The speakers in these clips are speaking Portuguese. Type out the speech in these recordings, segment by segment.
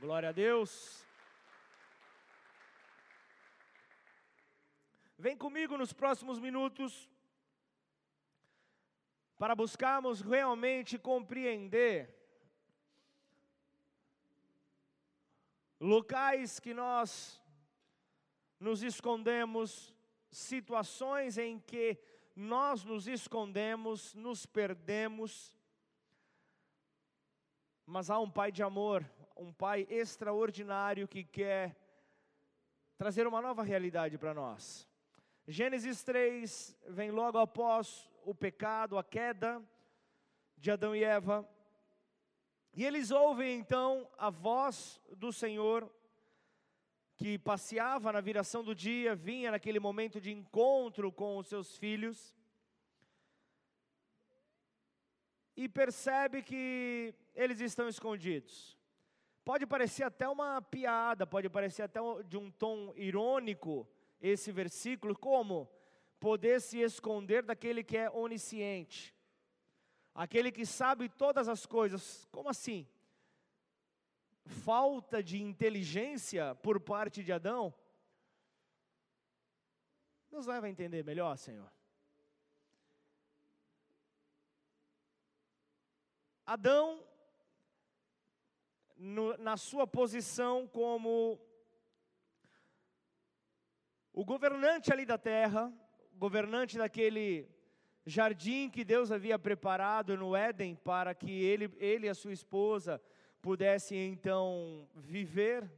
Glória a Deus. Vem comigo nos próximos minutos para buscarmos realmente compreender locais que nós nos escondemos, situações em que nós nos escondemos, nos perdemos. Mas há um Pai de amor, um Pai extraordinário que quer trazer uma nova realidade para nós. Gênesis 3 vem logo após o pecado, a queda de Adão e Eva. E eles ouvem então a voz do Senhor, que passeava na viração do dia, vinha naquele momento de encontro com os seus filhos, e percebe que eles estão escondidos. Pode parecer até uma piada, pode parecer até de um tom irônico esse versículo, como poder se esconder daquele que é onisciente aquele que sabe todas as coisas. Como assim? Falta de inteligência por parte de Adão? Nos leva a entender melhor, Senhor. Adão, no, na sua posição como o governante ali da terra, governante daquele jardim que Deus havia preparado no Éden para que ele, ele e a sua esposa pudessem então viver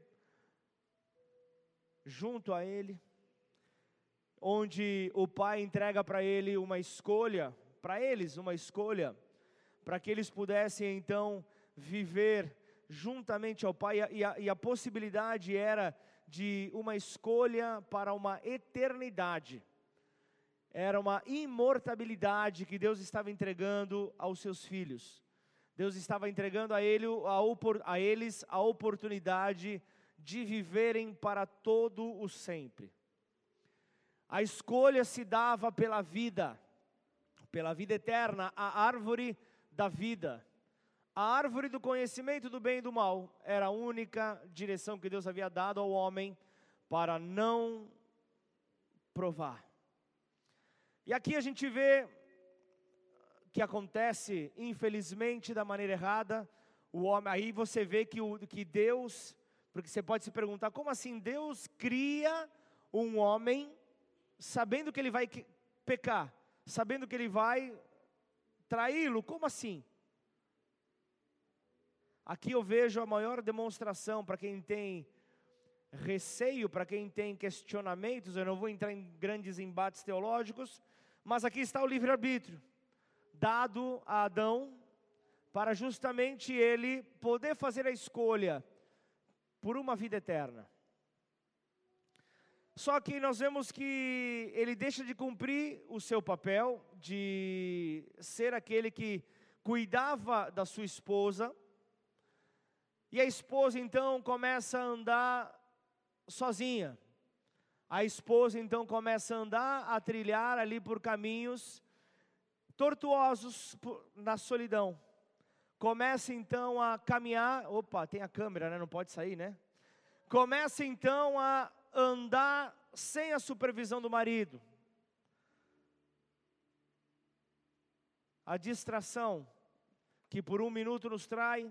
junto a ele, onde o pai entrega para ele uma escolha, para eles uma escolha, para que eles pudessem então viver juntamente ao pai, e a, e a possibilidade era de uma escolha para uma eternidade era uma imortabilidade que Deus estava entregando aos seus filhos. Deus estava entregando a, ele, a, a eles a oportunidade de viverem para todo o sempre. A escolha se dava pela vida, pela vida eterna, a árvore da vida. A árvore do conhecimento do bem e do mal era a única direção que Deus havia dado ao homem para não provar. E aqui a gente vê que acontece, infelizmente, da maneira errada. O homem, aí você vê que, o, que Deus, porque você pode se perguntar, como assim Deus cria um homem sabendo que ele vai pecar, sabendo que ele vai traí-lo? Como assim? Aqui eu vejo a maior demonstração para quem tem receio, para quem tem questionamentos, eu não vou entrar em grandes embates teológicos, mas aqui está o livre-arbítrio, dado a Adão, para justamente ele poder fazer a escolha por uma vida eterna. Só que nós vemos que ele deixa de cumprir o seu papel de ser aquele que cuidava da sua esposa, e a esposa então começa a andar sozinha. A esposa então começa a andar, a trilhar ali por caminhos tortuosos na solidão. Começa então a caminhar, opa, tem a câmera, né? Não pode sair, né? Começa então a andar sem a supervisão do marido. A distração que por um minuto nos trai,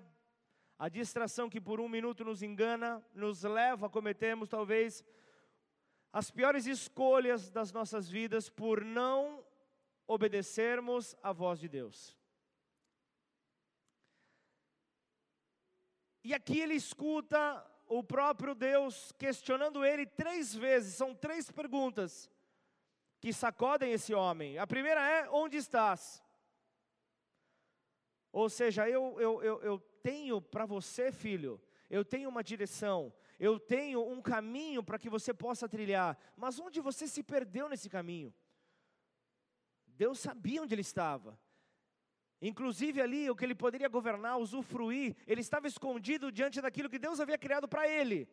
a distração que por um minuto nos engana, nos leva a cometermos talvez as piores escolhas das nossas vidas por não obedecermos à voz de Deus. E aqui ele escuta o próprio Deus questionando ele três vezes, são três perguntas que sacodem esse homem. A primeira é: onde estás? Ou seja, eu, eu, eu, eu tenho para você, filho, eu tenho uma direção, eu tenho um caminho para que você possa trilhar, mas onde você se perdeu nesse caminho? Deus sabia onde ele estava. Inclusive ali, o que ele poderia governar, usufruir, ele estava escondido diante daquilo que Deus havia criado para ele.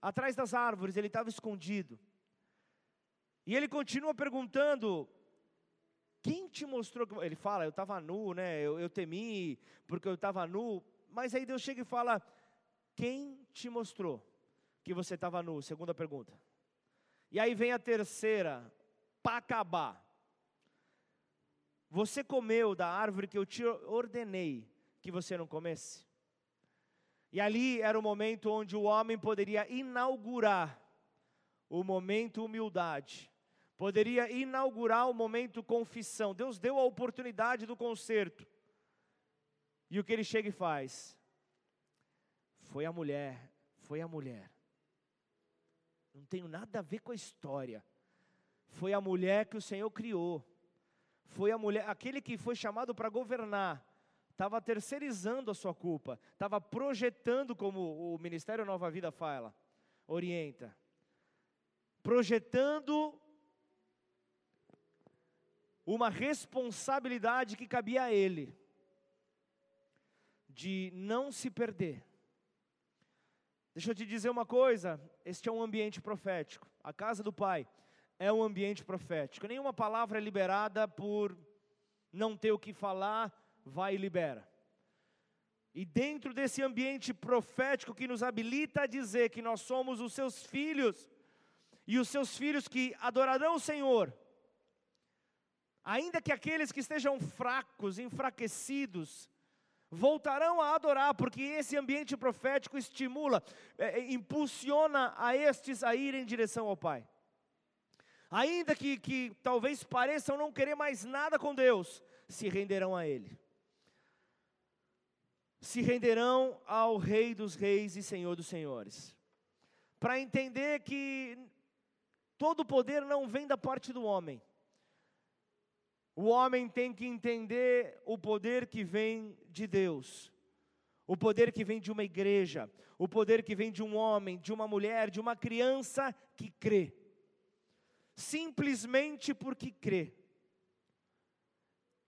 Atrás das árvores, ele estava escondido. E ele continua perguntando: quem te mostrou que. Ele fala, eu estava nu, né? Eu, eu temi porque eu estava nu. Mas aí Deus chega e fala: Quem te mostrou que você estava nu? Segunda pergunta. E aí vem a terceira, para acabar. Você comeu da árvore que eu te ordenei que você não comesse? E ali era o momento onde o homem poderia inaugurar o momento humildade, poderia inaugurar o momento confissão. Deus deu a oportunidade do conserto. E o que ele chega e faz? Foi a mulher, foi a mulher. Não tenho nada a ver com a história. Foi a mulher que o Senhor criou. Foi a mulher, aquele que foi chamado para governar, estava terceirizando a sua culpa, estava projetando como o Ministério Nova Vida fala, orienta projetando uma responsabilidade que cabia a ele, de não se perder. Deixa eu te dizer uma coisa: este é um ambiente profético, a casa do Pai é um ambiente profético. Nenhuma palavra é liberada por não ter o que falar, vai e libera. E dentro desse ambiente profético que nos habilita a dizer que nós somos os seus filhos, e os seus filhos que adorarão o Senhor, ainda que aqueles que estejam fracos, enfraquecidos, voltarão a adorar, porque esse ambiente profético estimula, é, é, impulsiona a estes a ir em direção ao Pai. Ainda que, que talvez pareçam não querer mais nada com Deus, se renderão a Ele. Se renderão ao Rei dos Reis e Senhor dos Senhores. Para entender que Todo poder não vem da parte do homem. O homem tem que entender o poder que vem de Deus, o poder que vem de uma igreja, o poder que vem de um homem, de uma mulher, de uma criança que crê, simplesmente porque crê.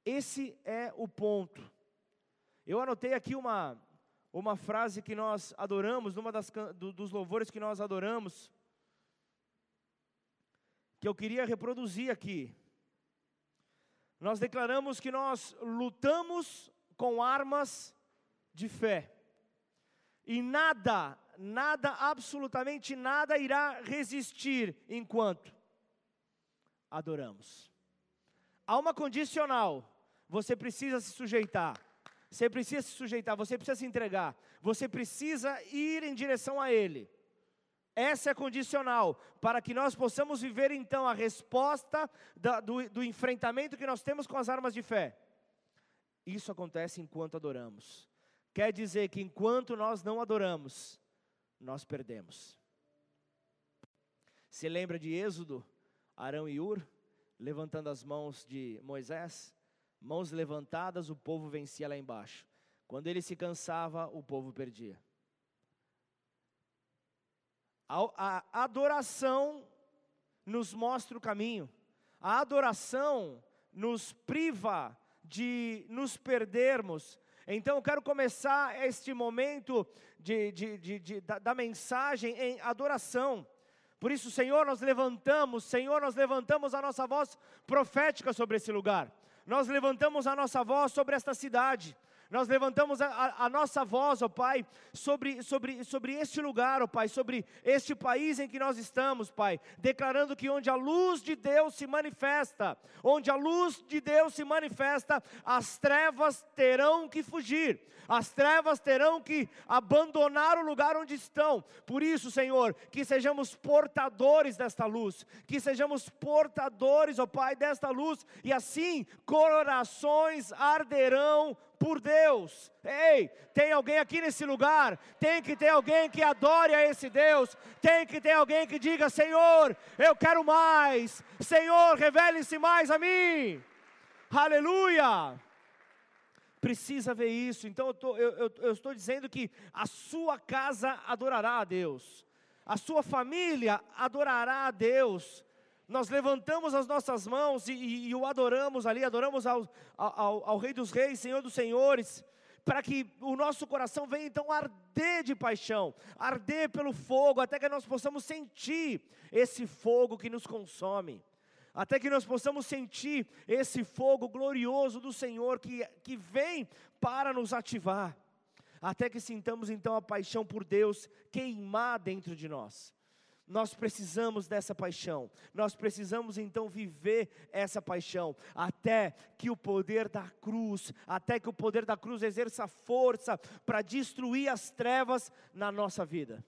Esse é o ponto. Eu anotei aqui uma, uma frase que nós adoramos, numa das, do, dos louvores que nós adoramos, que eu queria reproduzir aqui. Nós declaramos que nós lutamos com armas de fé. E nada, nada, absolutamente nada irá resistir enquanto adoramos. Há uma condicional. Você precisa se sujeitar. Você precisa se sujeitar, você precisa se entregar. Você precisa ir em direção a Ele. Essa é condicional, para que nós possamos viver então a resposta da, do, do enfrentamento que nós temos com as armas de fé. Isso acontece enquanto adoramos. Quer dizer que enquanto nós não adoramos, nós perdemos. Se lembra de Êxodo, Arão e Ur, levantando as mãos de Moisés? Mãos levantadas, o povo vencia lá embaixo. Quando ele se cansava, o povo perdia. A, a adoração nos mostra o caminho. A adoração nos priva de nos perdermos. Então eu quero começar este momento de, de, de, de da, da, mensagem em adoração. Por isso, Senhor, nós levantamos, Senhor, nós levantamos a nossa voz profética sobre esse lugar. Nós levantamos a nossa voz sobre esta cidade. Nós levantamos a, a, a, nossa voz, ó Pai, sobre, sobre, sobre este lugar, ó Pai, sobre este país em que nós estamos, Pai, declarando que onde a luz de Deus se manifesta, onde a luz de Deus se manifesta, as trevas terão que fugir, as trevas terão que abandonar o lugar onde estão. Por isso, Senhor, que sejamos portadores desta luz, que sejamos portadores, ó Pai, desta luz, e assim corações arderão por Deus. Ei, tem alguém aqui nesse lugar? Tem que ter alguém que adore a esse Deus. Tem que ter alguém que diga: Senhor, eu quero mais. Senhor, revele-se mais a mim. Aleluia. Precisa ver isso. Então eu, tô, eu, eu, eu estou dizendo que a sua casa adorará a Deus. A sua família adorará a Deus nós levantamos as nossas mãos e, e, e o adoramos ali, adoramos ao, ao, ao, Rei dos Reis, Senhor dos Senhores, para que o nosso coração venha então arder de paixão, arder pelo fogo, até que nós possamos sentir esse fogo que nos consome, até que nós possamos sentir esse fogo glorioso do Senhor que, que vem para nos ativar. até que sintamos então a paixão por Deus queimar dentro de nós. Nós precisamos dessa paixão, nós precisamos então viver essa paixão, até que o poder da cruz, até que o poder da cruz exerça força para destruir as trevas na nossa vida.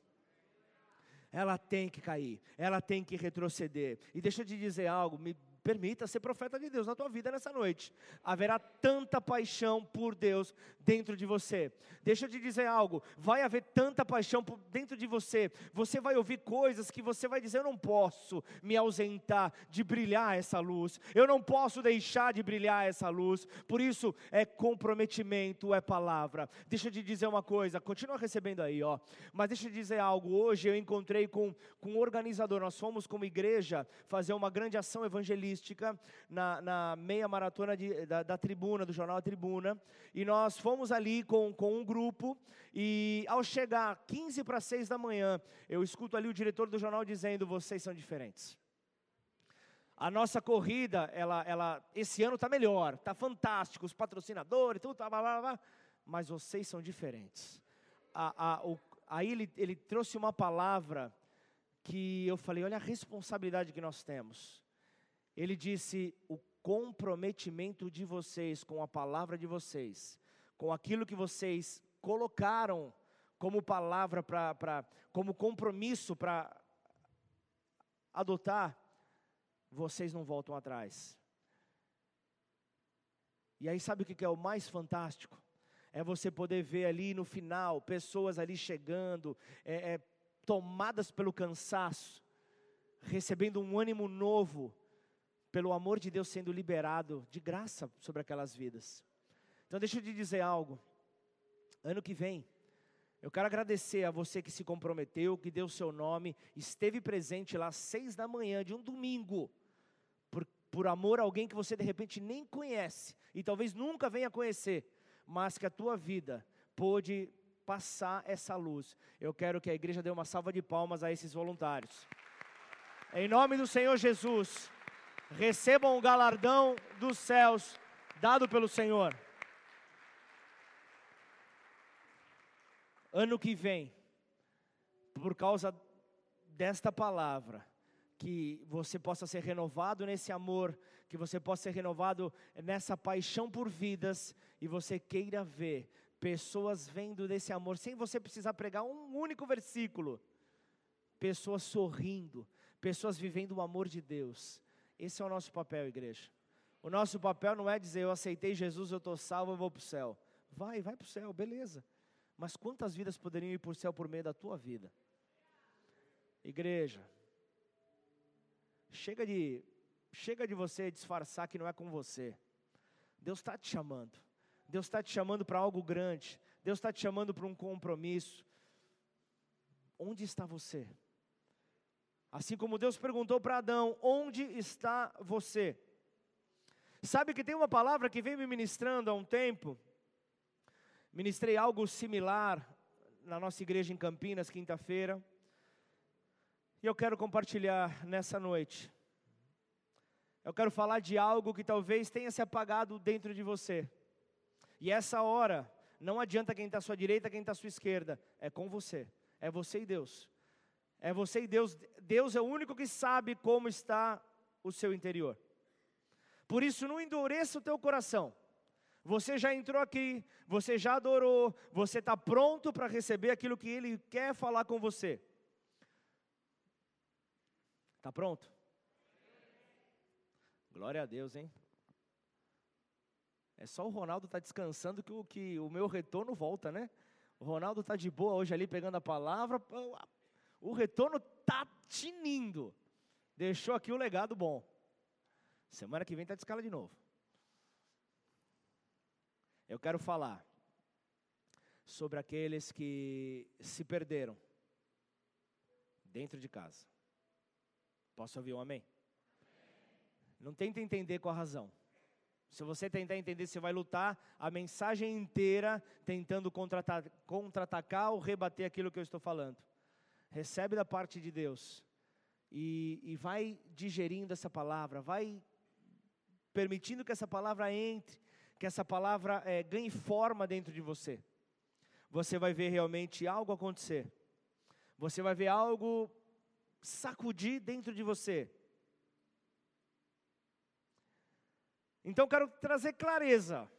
Ela tem que cair, ela tem que retroceder. E deixa eu te dizer algo, me Permita ser profeta de Deus na tua vida nessa noite. Haverá tanta paixão por Deus dentro de você. Deixa eu te dizer algo: vai haver tanta paixão dentro de você. Você vai ouvir coisas que você vai dizer: eu não posso me ausentar de brilhar essa luz. Eu não posso deixar de brilhar essa luz. Por isso é comprometimento, é palavra. Deixa eu te dizer uma coisa. Continua recebendo aí, ó. Mas deixa eu te dizer algo. Hoje eu encontrei com, com um organizador. Nós fomos como igreja fazer uma grande ação evangelística na, na meia maratona de, da, da, tribuna, do jornal Tribuna, e nós fomos ali com, com um grupo, e ao chegar 15 para 6 da manhã, eu escuto ali o diretor do jornal dizendo: vocês são diferentes. A nossa corrida, ela, ela, esse ano está melhor, está fantástico, os patrocinadores, tudo, blá, blá, blá, mas vocês são diferentes. A, a, o, aí ele, ele trouxe uma palavra que eu falei: olha a responsabilidade que nós temos. Ele disse: o comprometimento de vocês com a palavra de vocês, com aquilo que vocês colocaram como palavra para, como compromisso para adotar, vocês não voltam atrás. E aí sabe o que é o mais fantástico? É você poder ver ali no final pessoas ali chegando, é, é, tomadas pelo cansaço, recebendo um ânimo novo, pelo amor de Deus sendo liberado de graça sobre aquelas vidas. Então deixa eu te dizer algo. Ano que vem, eu quero agradecer a você que se comprometeu, que deu seu nome, esteve presente lá às seis da manhã de um domingo, por, por amor a alguém que você de repente nem conhece e talvez nunca venha conhecer, mas que a tua vida pôde passar essa luz. Eu quero que a igreja dê uma salva de palmas a esses voluntários. Em nome do Senhor Jesus recebam o galardão dos céus dado pelo Senhor. Ano que vem, por causa desta palavra, que você possa ser renovado nesse amor, que você possa ser renovado nessa paixão por vidas e você queira ver pessoas vendo desse amor, sem você precisar pregar um único versículo, pessoas sorrindo, pessoas vivendo o amor de Deus. Esse é o nosso papel, igreja. O nosso papel não é dizer eu aceitei Jesus, eu estou salvo, eu vou para o céu. Vai, vai para o céu, beleza. Mas quantas vidas poderiam ir para o céu por meio da tua vida? Igreja, chega de, chega de você disfarçar que não é com você. Deus está te chamando. Deus está te chamando para algo grande. Deus está te chamando para um compromisso. Onde está você? Assim como Deus perguntou para Adão: Onde está você? Sabe que tem uma palavra que vem me ministrando há um tempo. Ministrei algo similar na nossa igreja em Campinas, quinta-feira. E eu quero compartilhar nessa noite. Eu quero falar de algo que talvez tenha se apagado dentro de você. E essa hora, não adianta quem está à sua direita, quem está à sua esquerda, é com você, é você e Deus. É você e Deus. Deus é o único que sabe como está o seu interior. Por isso, não endureça o teu coração. Você já entrou aqui, você já adorou, você está pronto para receber aquilo que Ele quer falar com você. Está pronto? Glória a Deus, hein? É só o Ronaldo estar tá descansando que o, que o meu retorno volta, né? O Ronaldo está de boa hoje ali pegando a palavra. O retorno tá tinindo. Deixou aqui o legado bom. Semana que vem está de escala de novo. Eu quero falar sobre aqueles que se perderam dentro de casa. Posso ouvir um amém? Não tenta entender com a razão. Se você tentar entender, você vai lutar a mensagem inteira tentando contra-atacar ou rebater aquilo que eu estou falando recebe da parte de Deus e, e vai digerindo essa palavra, vai permitindo que essa palavra entre, que essa palavra é, ganhe forma dentro de você. você vai ver realmente algo acontecer. Você vai ver algo sacudir dentro de você. Então quero trazer clareza,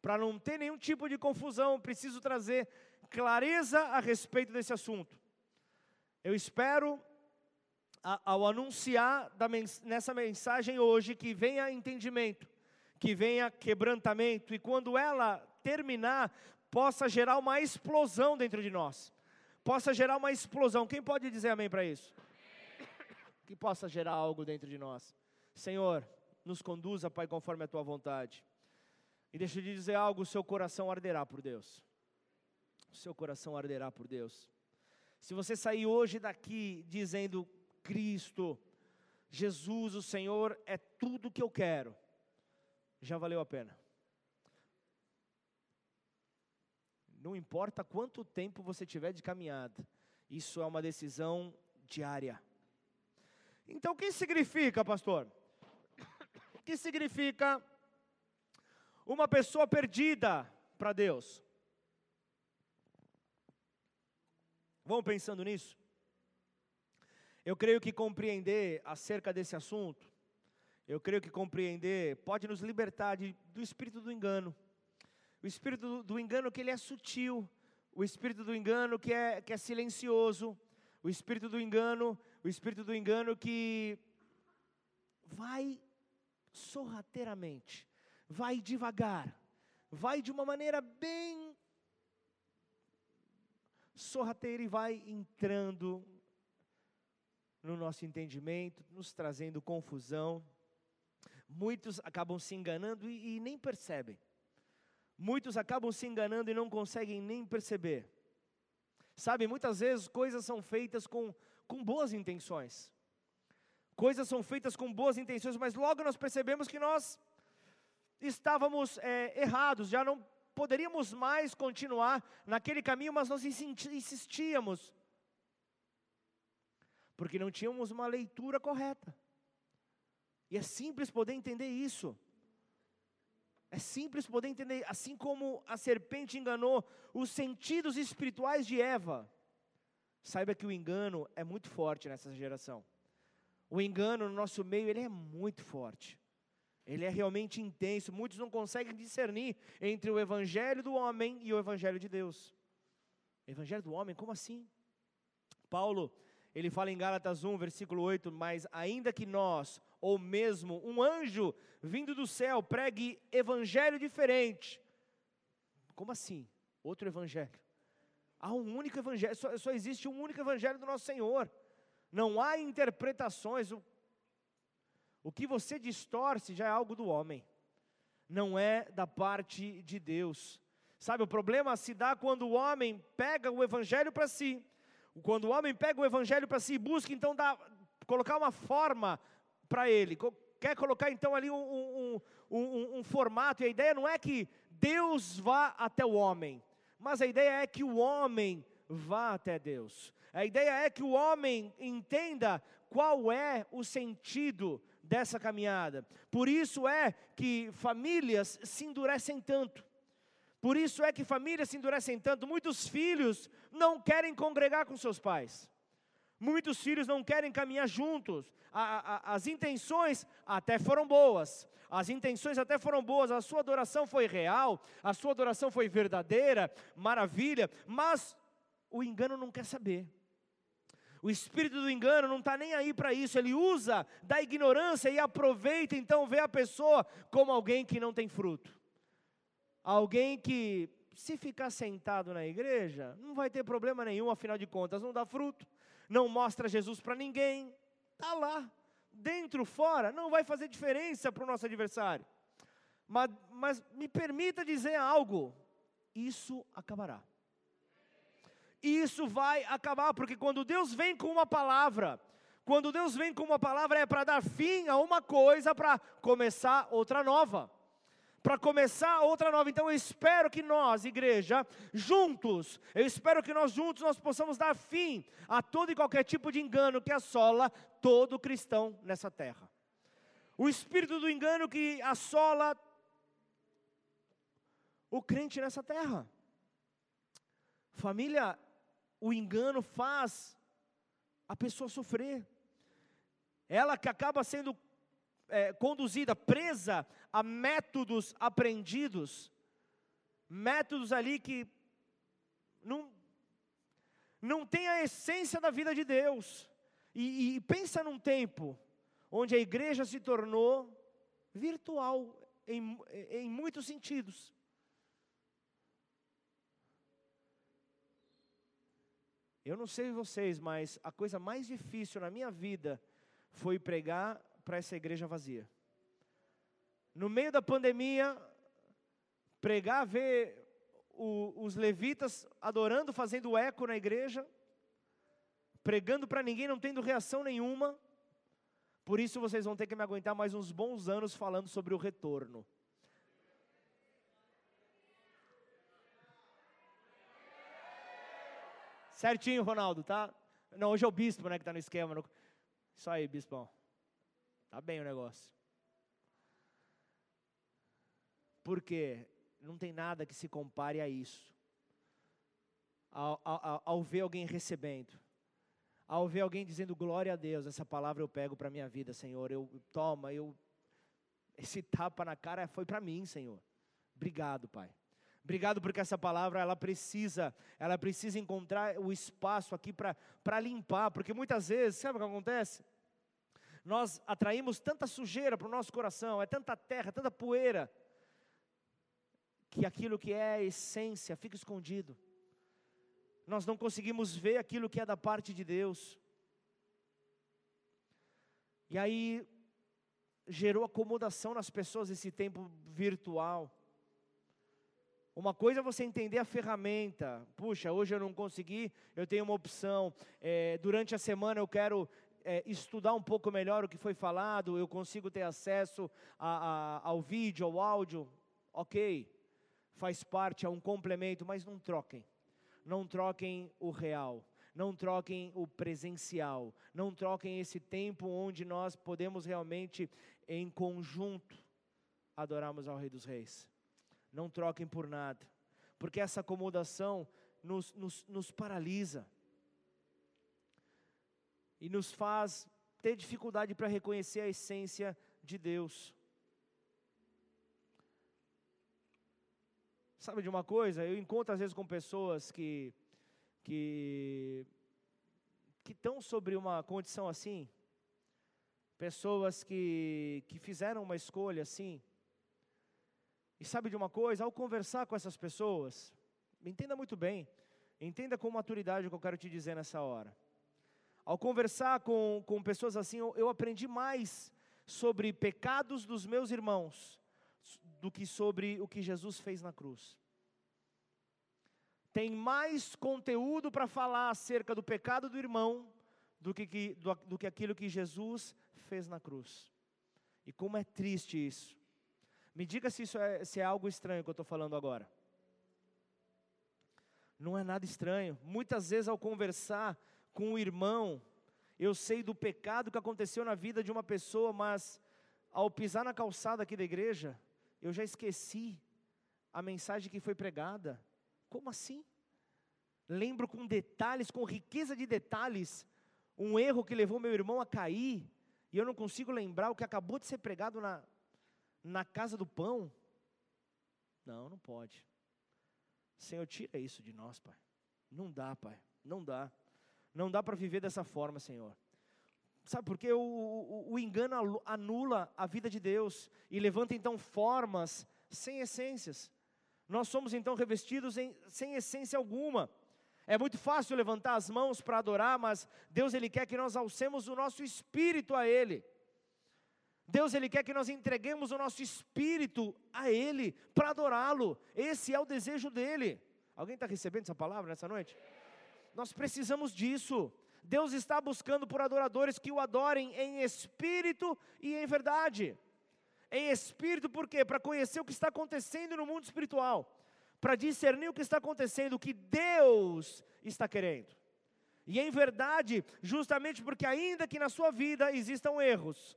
para não ter nenhum tipo de confusão, preciso trazer clareza a respeito desse assunto. Eu espero, ao anunciar nessa mensagem hoje, que venha entendimento, que venha quebrantamento, e quando ela terminar, possa gerar uma explosão dentro de nós. Possa gerar uma explosão. Quem pode dizer amém para isso? Que possa gerar algo dentro de nós. Senhor, nos conduza, Pai, conforme a tua vontade. E deixa eu te dizer algo: o seu coração arderá por Deus. O seu coração arderá por Deus. Se você sair hoje daqui dizendo, Cristo, Jesus, o Senhor, é tudo que eu quero, já valeu a pena. Não importa quanto tempo você tiver de caminhada, isso é uma decisão diária. Então, o que significa, pastor? O que significa uma pessoa perdida para Deus? Vamos pensando nisso? Eu creio que compreender acerca desse assunto, eu creio que compreender pode nos libertar de, do espírito do engano. O espírito do, engano que ele é sutil, o espírito do engano que é, que é silencioso, o espírito do engano, o espírito do engano que vai sorrateiramente, vai devagar, vai de uma maneira bem sorrateira e vai entrando no nosso entendimento, nos trazendo confusão. Muitos acabam se enganando e, e nem percebem. Muitos acabam se enganando e não conseguem nem perceber. Sabe, muitas vezes coisas são feitas com, com boas intenções. Coisas são feitas com boas intenções, mas logo nós percebemos que nós estávamos é, errados, já não poderíamos mais continuar naquele caminho, mas nós insistíamos, porque não tínhamos uma leitura correta. E é simples poder entender isso. É simples poder entender, assim como a serpente enganou os sentidos espirituais de Eva. Saiba que o engano é muito forte nessa geração. O engano no nosso meio, ele é muito forte. Ele é realmente intenso. Muitos não conseguem discernir entre o evangelho do homem e o evangelho de Deus. Evangelho do homem, como assim? Paulo, ele fala em Gálatas 1, versículo 8, mas ainda que nós, ou mesmo um anjo vindo do céu, pregue evangelho diferente. Como assim? Outro evangelho. Há um único evangelho, só, só existe um único evangelho do nosso Senhor. Não há interpretações. O que você distorce já é algo do homem, não é da parte de Deus. Sabe, o problema se dá quando o homem pega o evangelho para si. Quando o homem pega o evangelho para si e busca então dar, colocar uma forma para ele, quer colocar então ali um, um, um, um, formato, e a ideia não é que Deus vá até o homem, mas a ideia é que o homem vá até Deus. A ideia é que o homem entenda qual é o sentido dessa caminhada. Por isso é que famílias se endurecem tanto. Por isso é que famílias se endurecem tanto. Muitos filhos não querem congregar com seus pais. Muitos filhos não querem caminhar juntos. A, a, as intenções até foram boas. As intenções até foram boas. A sua adoração foi real. A sua adoração foi verdadeira. Maravilha. Mas o engano não quer saber. O espírito do engano não está nem aí para isso, ele usa da ignorância e aproveita então ver a pessoa como alguém que não tem fruto. Alguém que, se ficar sentado na igreja, não vai ter problema nenhum, afinal de contas, não dá fruto, não mostra Jesus para ninguém, está lá, dentro, fora, não vai fazer diferença para o nosso adversário. Mas, mas me permita dizer algo: isso acabará isso vai acabar, porque quando Deus vem com uma palavra, quando Deus vem com uma palavra é para dar fim a uma coisa, para começar outra nova. Para começar outra nova, então eu espero que nós, igreja, juntos, eu espero que nós juntos nós possamos dar fim a todo e qualquer tipo de engano que assola todo cristão nessa terra. O espírito do engano que assola o crente nessa terra. Família, o engano faz a pessoa sofrer. Ela que acaba sendo é, conduzida, presa a métodos aprendidos, métodos ali que não, não tem a essência da vida de Deus. E, e pensa num tempo onde a igreja se tornou virtual em, em muitos sentidos. Eu não sei vocês, mas a coisa mais difícil na minha vida foi pregar para essa igreja vazia. No meio da pandemia, pregar, ver o, os levitas adorando, fazendo eco na igreja, pregando para ninguém, não tendo reação nenhuma. Por isso vocês vão ter que me aguentar mais uns bons anos falando sobre o retorno. Certinho, Ronaldo, tá? Não, hoje é o bispo, né, que está no esquema. No... Isso aí, bispão. Tá bem o negócio. Porque não tem nada que se compare a isso. Ao, ao, ao ver alguém recebendo, ao ver alguém dizendo glória a Deus, essa palavra eu pego para minha vida, Senhor. Eu toma, eu esse tapa na cara foi para mim, Senhor. Obrigado, Pai. Obrigado porque essa palavra ela precisa, ela precisa encontrar o espaço aqui para limpar, porque muitas vezes, sabe o que acontece? nós atraímos tanta sujeira para o nosso coração, é tanta terra, tanta poeira, que aquilo que é a essência fica escondido. Nós não conseguimos ver aquilo que é da parte de Deus. E aí gerou acomodação nas pessoas esse tempo virtual. Uma coisa é você entender a ferramenta. Puxa, hoje eu não consegui, eu tenho uma opção. É, durante a semana eu quero é, estudar um pouco melhor o que foi falado, eu consigo ter acesso a, a, ao vídeo, ao áudio, ok, faz parte, é um complemento, mas não troquem, não troquem o real, não troquem o presencial, não troquem esse tempo onde nós podemos realmente, em conjunto, adorarmos ao Rei dos Reis. Não troquem por nada, porque essa acomodação nos, nos, nos paralisa e nos faz ter dificuldade para reconhecer a essência de Deus. Sabe de uma coisa? Eu encontro às vezes com pessoas que que que estão sobre uma condição assim, pessoas que que fizeram uma escolha assim. E sabe de uma coisa? Ao conversar com essas pessoas, entenda muito bem, entenda com maturidade o que eu quero te dizer nessa hora. Ao conversar com, com pessoas assim, eu, aprendi mais sobre pecados dos meus irmãos do que sobre o que Jesus fez na cruz. Tem mais conteúdo para falar acerca do pecado do irmão do que, do, do que aquilo que Jesus fez na cruz. E como é triste isso. Me diga se isso é, se é algo estranho que eu estou falando agora. Não é nada estranho. Muitas vezes ao conversar com o irmão, eu sei do pecado que aconteceu na vida de uma pessoa, mas ao pisar na calçada aqui da igreja, eu já esqueci a mensagem que foi pregada. Como assim? Lembro com detalhes, com riqueza de detalhes, um erro que levou meu irmão a cair, e eu não consigo lembrar o que acabou de ser pregado na, na casa do pão. Não, não pode. Senhor, tira isso de nós, Pai. Não dá, Pai. Não dá. Não dá para viver dessa forma, Senhor. Sabe por quê? O, o, o, engano anula a vida de Deus e levanta então formas sem essências. Nós somos então revestidos em, sem essência alguma. É muito fácil levantar as mãos para adorar, mas Deus ele quer que nós alcemos o nosso espírito a Ele. Deus ele quer que nós entreguemos o nosso espírito a Ele para adorá-lo. Esse é o desejo dele. Alguém está recebendo essa palavra nessa noite? Nós precisamos disso. Deus está buscando por adoradores que o adorem em espírito e em verdade. Em espírito, por quê? Para conhecer o que está acontecendo no mundo espiritual, para discernir o que está acontecendo, o que Deus está querendo. E em verdade, justamente porque, ainda que na sua vida existam erros,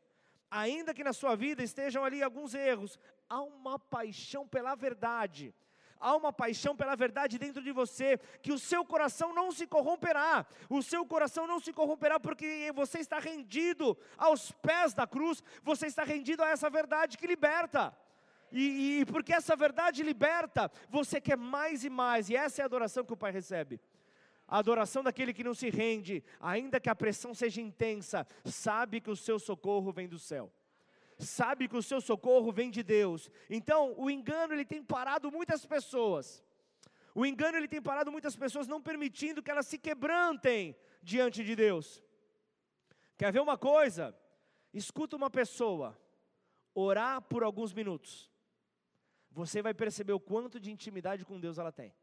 ainda que na sua vida estejam ali alguns erros, há uma paixão pela verdade, há uma paixão pela verdade dentro de você, que o seu coração não se corromperá, o seu coração não se corromperá porque você está rendido aos pés da cruz, você está rendido a essa verdade que liberta. E, e porque essa verdade liberta, você quer mais e mais, e essa é a adoração que o Pai recebe. A adoração daquele que não se rende, ainda que a pressão seja intensa, sabe que o seu socorro vem do céu sabe que o seu socorro vem de Deus. Então, o engano ele tem parado muitas pessoas. O engano ele tem parado muitas pessoas, não permitindo que elas se quebrantem diante de Deus. Quer ver uma coisa? Escuta uma pessoa orar por alguns minutos. Você vai perceber o quanto de intimidade com Deus ela tem.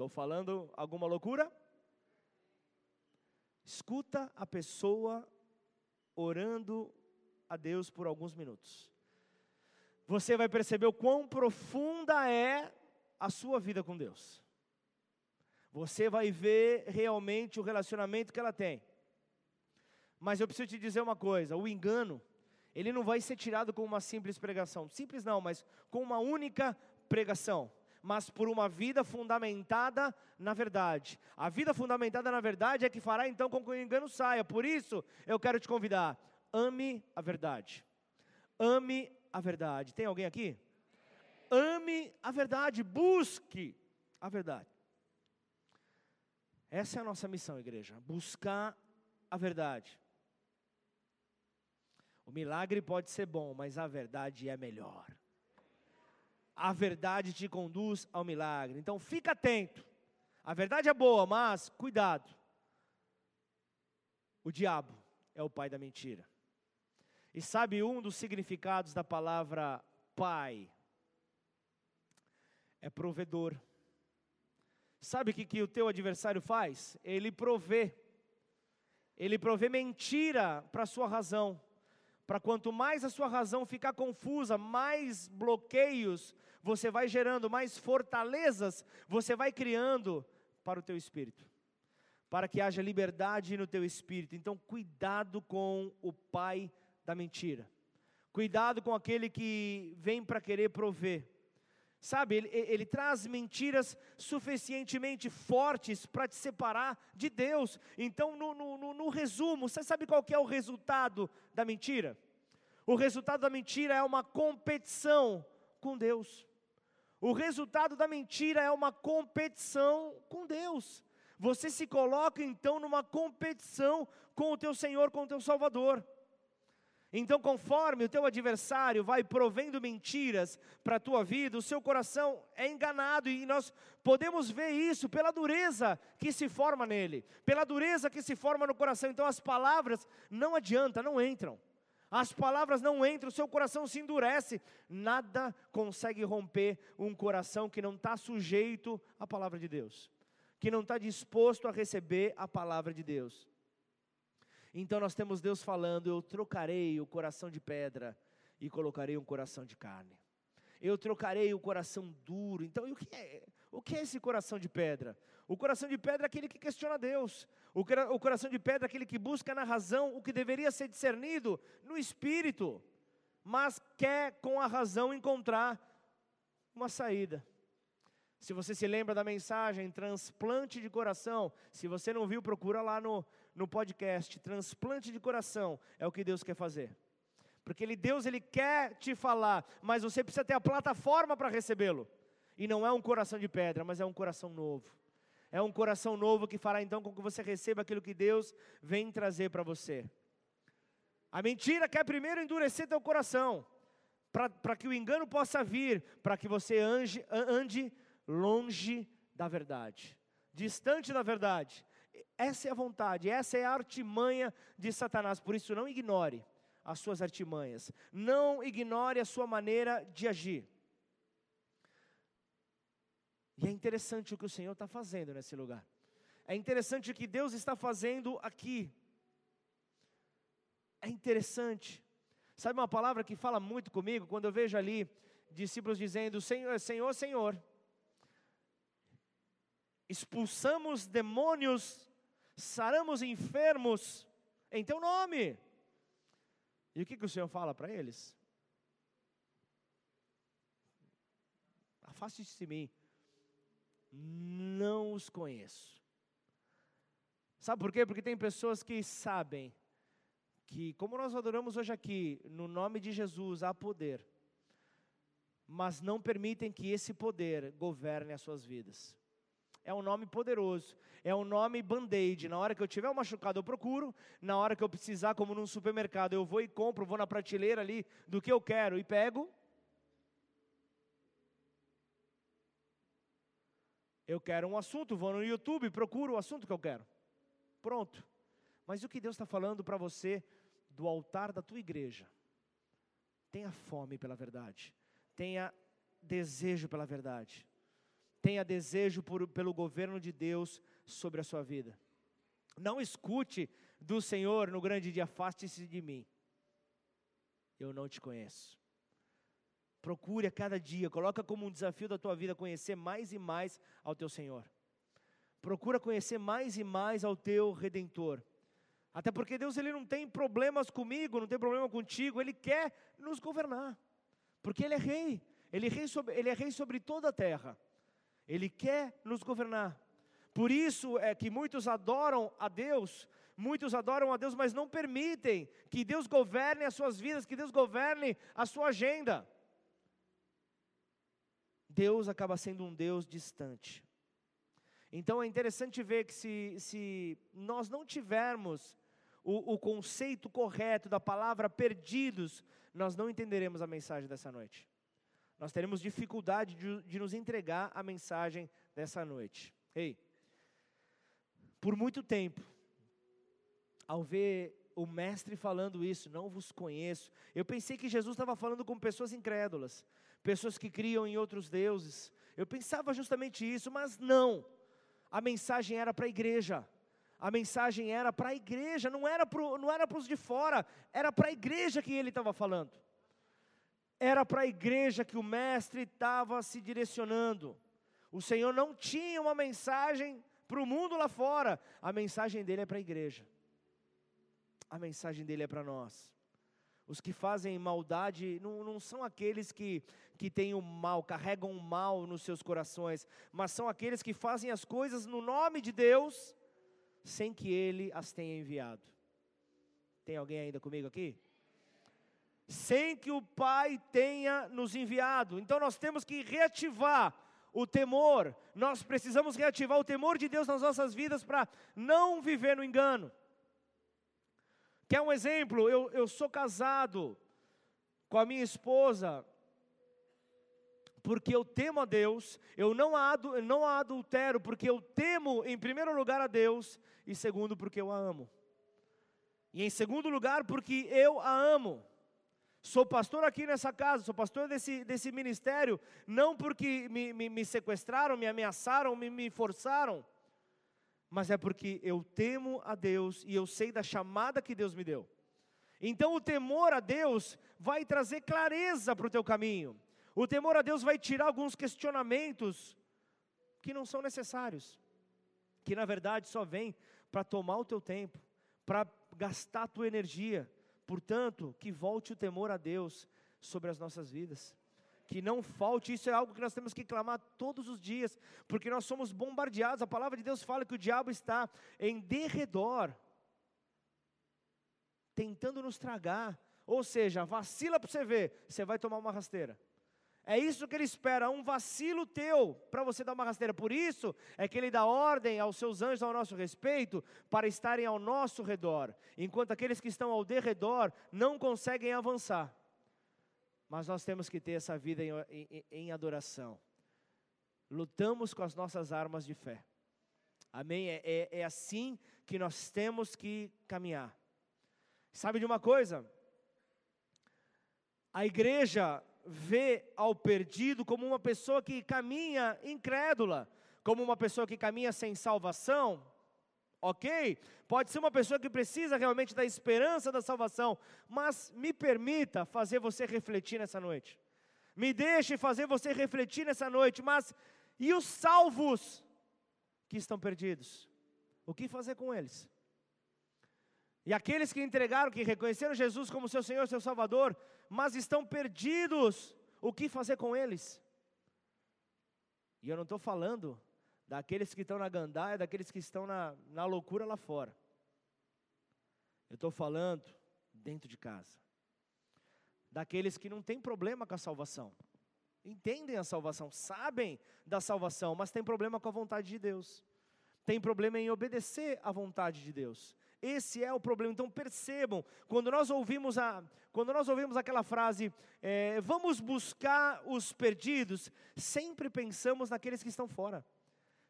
Estou falando alguma loucura? Escuta a pessoa orando a Deus por alguns minutos. Você vai perceber o quão profunda é a sua vida com Deus. Você vai ver realmente o relacionamento que ela tem. Mas eu preciso te dizer uma coisa: o engano, ele não vai ser tirado com uma simples pregação. Simples não, mas com uma única pregação mas por uma vida fundamentada na verdade. A vida fundamentada na verdade é que fará então com que o engano saia. Por isso, eu quero te convidar: ame a verdade. Ame a verdade. Tem alguém aqui? Ame a verdade, busque a verdade. Essa é a nossa missão, igreja, buscar a verdade. O milagre pode ser bom, mas a verdade é melhor a verdade te conduz ao milagre. Então fica atento. A verdade é boa, mas cuidado. O diabo é o pai da mentira. E sabe um dos significados da palavra pai? É provedor. Sabe o que, que o teu adversário faz? Ele provê. Ele provê mentira para a sua razão. Para quanto mais a sua razão ficar confusa, mais bloqueios você vai gerando mais fortalezas, você vai criando para o teu espírito, para que haja liberdade no teu espírito. Então, cuidado com o pai da mentira, cuidado com aquele que vem para querer prover. Sabe, ele, ele, traz mentiras suficientemente fortes para te separar de Deus. Então, no, no, no resumo, você sabe qual é o resultado da mentira? O resultado da mentira é uma competição com Deus. O resultado da mentira é uma competição com Deus. Você se coloca então numa competição com o teu Senhor, com o teu Salvador. Então, conforme o teu adversário vai provendo mentiras para a tua vida, o seu coração é enganado e nós podemos ver isso pela dureza que se forma nele, pela dureza que se forma no coração. Então, as palavras não adianta, não entram as palavras não entram, o seu coração se endurece. Nada consegue romper um coração que não está sujeito à palavra de Deus, que não está disposto a receber a palavra de Deus. Então nós temos Deus falando: Eu trocarei o coração de pedra e colocarei um coração de carne. Eu trocarei o coração duro. Então, o que é, o que é esse coração de pedra? O coração de pedra é aquele que questiona Deus. O, o coração de pedra é aquele que busca na razão o que deveria ser discernido no espírito, mas quer com a razão encontrar uma saída. Se você se lembra da mensagem transplante de coração, se você não viu, procura lá no, no podcast. Transplante de coração é o que Deus quer fazer. Porque ele, Deus ele quer te falar, mas você precisa ter a plataforma para recebê-lo. E não é um coração de pedra, mas é um coração novo é um coração novo que fará então com que você receba aquilo que Deus vem trazer para você. A mentira quer primeiro endurecer teu coração, para que o engano possa vir, para que você ande, ande longe da verdade, distante da verdade. Essa é a vontade, essa é a artimanha de Satanás, por isso não ignore as suas artimanhas, não ignore a sua maneira de agir. E é interessante o que o Senhor está fazendo nesse lugar. É interessante o que Deus está fazendo aqui. É interessante. Sabe uma palavra que fala muito comigo quando eu vejo ali discípulos dizendo: Senhor, Senhor, Senhor. Expulsamos demônios, saramos enfermos em teu nome. E o que, que o Senhor fala para eles? afaste-se de mim. Não os conheço. Sabe por quê? Porque tem pessoas que sabem que, como nós adoramos hoje aqui, no nome de Jesus há poder, mas não permitem que esse poder governe as suas vidas. É um nome poderoso, é um nome band-aid. Na hora que eu tiver um machucado, eu procuro. Na hora que eu precisar, como num supermercado, eu vou e compro, vou na prateleira ali do que eu quero e pego. Eu quero um assunto, vou no YouTube, procuro o assunto que eu quero. Pronto. Mas o que Deus está falando para você do altar da tua igreja? Tenha fome pela verdade, tenha desejo pela verdade, tenha desejo por, pelo governo de Deus sobre a sua vida. Não escute do Senhor no grande dia, afaste-se de mim. Eu não te conheço. Procure a cada dia, coloca como um desafio da tua vida conhecer mais e mais ao teu Senhor. Procura conhecer mais e mais ao teu redentor. Até porque Deus ele não tem problemas comigo, não tem problema contigo, ele quer nos governar. Porque ele é rei. Ele é rei sobre, ele é rei sobre toda a terra. Ele quer nos governar. Por isso é que muitos adoram a Deus, muitos adoram a Deus, mas não permitem que Deus governe as suas vidas, que Deus governe a sua agenda. Deus acaba sendo um Deus distante. Então é interessante ver que se, se nós não tivermos o, o conceito correto da palavra perdidos, nós não entenderemos a mensagem dessa noite. Nós teremos dificuldade de, de nos entregar a mensagem dessa noite. Ei, por muito tempo, ao ver o mestre falando isso, não vos conheço, eu pensei que Jesus estava falando com pessoas incrédulas, pessoas que criam em outros deuses. Eu pensava justamente isso, mas não. A mensagem era para a igreja. A mensagem era para a igreja, não era para os de fora, era para a igreja que ele estava falando. Era para a igreja que o mestre estava se direcionando. O Senhor não tinha uma mensagem para o mundo lá fora, a mensagem dele é para a igreja. A mensagem dele é para nós. Os que fazem maldade não, não são aqueles que, que têm o mal, carregam o mal nos seus corações, mas são aqueles que fazem as coisas no nome de Deus, sem que Ele as tenha enviado. Tem alguém ainda comigo aqui? Sem que o Pai tenha nos enviado. Então nós temos que reativar o temor, nós precisamos reativar o temor de Deus nas nossas vidas para não viver no engano. Quer um exemplo? Eu, eu sou casado com a minha esposa, porque eu temo a Deus, eu não a, não a adultero, porque eu temo, em primeiro lugar, a Deus, e segundo, porque eu a amo. E em segundo lugar, porque eu a amo. Sou pastor aqui nessa casa, sou pastor desse, desse ministério, não porque me, me, me sequestraram, me ameaçaram, me, me forçaram, mas é porque eu temo a Deus e eu sei da chamada que Deus me deu. Então o temor a Deus vai trazer clareza para o teu caminho. O temor a Deus vai tirar alguns questionamentos que não são necessários, que na verdade só vem para tomar o teu tempo, para gastar a tua energia. Portanto, que volte o temor a Deus sobre as nossas vidas que não falte, isso é algo que nós temos que clamar todos os dias, porque nós somos bombardeados. A palavra de Deus fala que o diabo está em derredor, tentando nos tragar. Ou seja, vacila para você ver, você vai tomar uma rasteira. É isso que ele espera, um vacilo teu para você dar uma rasteira. Por isso é que ele dá ordem aos seus anjos ao nosso respeito para estarem ao nosso redor, enquanto aqueles que estão ao derredor não conseguem avançar mas nós temos que ter essa vida em, em, em adoração. Lutamos com as nossas armas de fé. Amém? É, é, é assim que nós temos que caminhar. Sabe de uma coisa? A igreja vê ao perdido como uma pessoa que caminha incrédula, como uma pessoa que caminha sem salvação, ok? Pode ser uma pessoa que precisa realmente da esperança da salvação, mas me permita fazer você refletir nessa noite. Me deixe fazer você refletir nessa noite, mas e os salvos que estão perdidos? O que fazer com eles? E aqueles que entregaram, que reconheceram Jesus como seu Senhor, seu Salvador, mas estão perdidos, o que fazer com eles? E eu não estou falando daqueles que estão na gandaia, daqueles que estão na, na loucura lá fora. Eu estou falando dentro de casa. Daqueles que não têm problema com a salvação. Entendem a salvação, sabem da salvação, mas tem problema com a vontade de Deus. Tem problema em obedecer à vontade de Deus. Esse é o problema. Então percebam, quando nós ouvimos, a, quando nós ouvimos aquela frase, é, vamos buscar os perdidos, sempre pensamos naqueles que estão fora.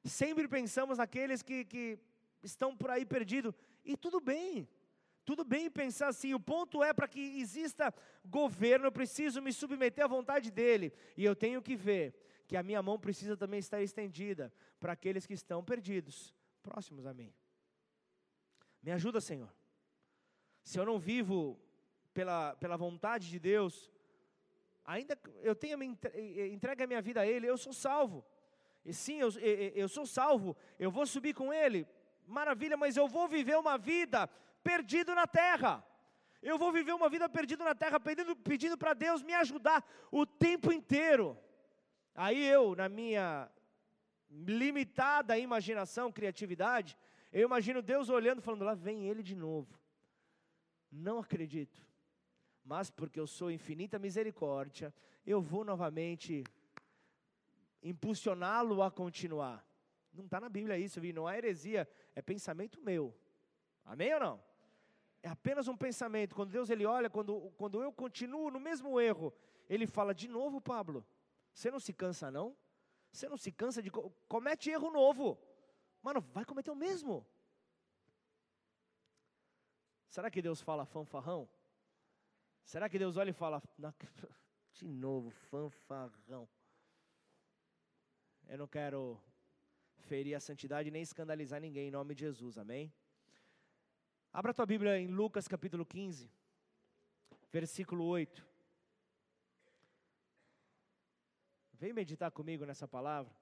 Sempre pensamos naqueles que, que estão por aí perdidos. E tudo bem, tudo bem pensar assim, o ponto é para que exista governo, eu preciso me submeter à vontade dele, e eu tenho que ver que a minha mão precisa também estar estendida para aqueles que estão perdidos, próximos a mim. Me ajuda, Senhor. Se eu não vivo pela, pela vontade de Deus, ainda eu tenho me entregue a minha vida a Ele, eu sou salvo. E sim, eu, eu, eu sou salvo, eu vou subir com Ele, maravilha, mas eu vou viver uma vida perdido na terra. Eu vou viver uma vida perdida na terra, pedindo, pedindo para Deus me ajudar o tempo inteiro. Aí eu, na minha limitada imaginação, criatividade, eu imagino Deus olhando, falando: lá vem ele de novo. Não acredito. Mas porque eu sou infinita misericórdia, eu vou novamente impulsioná-lo a continuar. Não está na Bíblia isso, viu? não é heresia, é pensamento meu. Amém ou não? É apenas um pensamento. Quando Deus ele olha, quando, quando eu continuo no mesmo erro, ele fala de novo, Pablo. Você não se cansa não? Você não se cansa de comete erro novo. Mano, vai cometer o mesmo. Será que Deus fala fanfarrão? Será que Deus olha e fala, de novo, fanfarrão? Eu não quero ferir a santidade nem escandalizar ninguém em nome de Jesus, amém? Abra tua Bíblia em Lucas capítulo 15, versículo 8. Vem meditar comigo nessa palavra.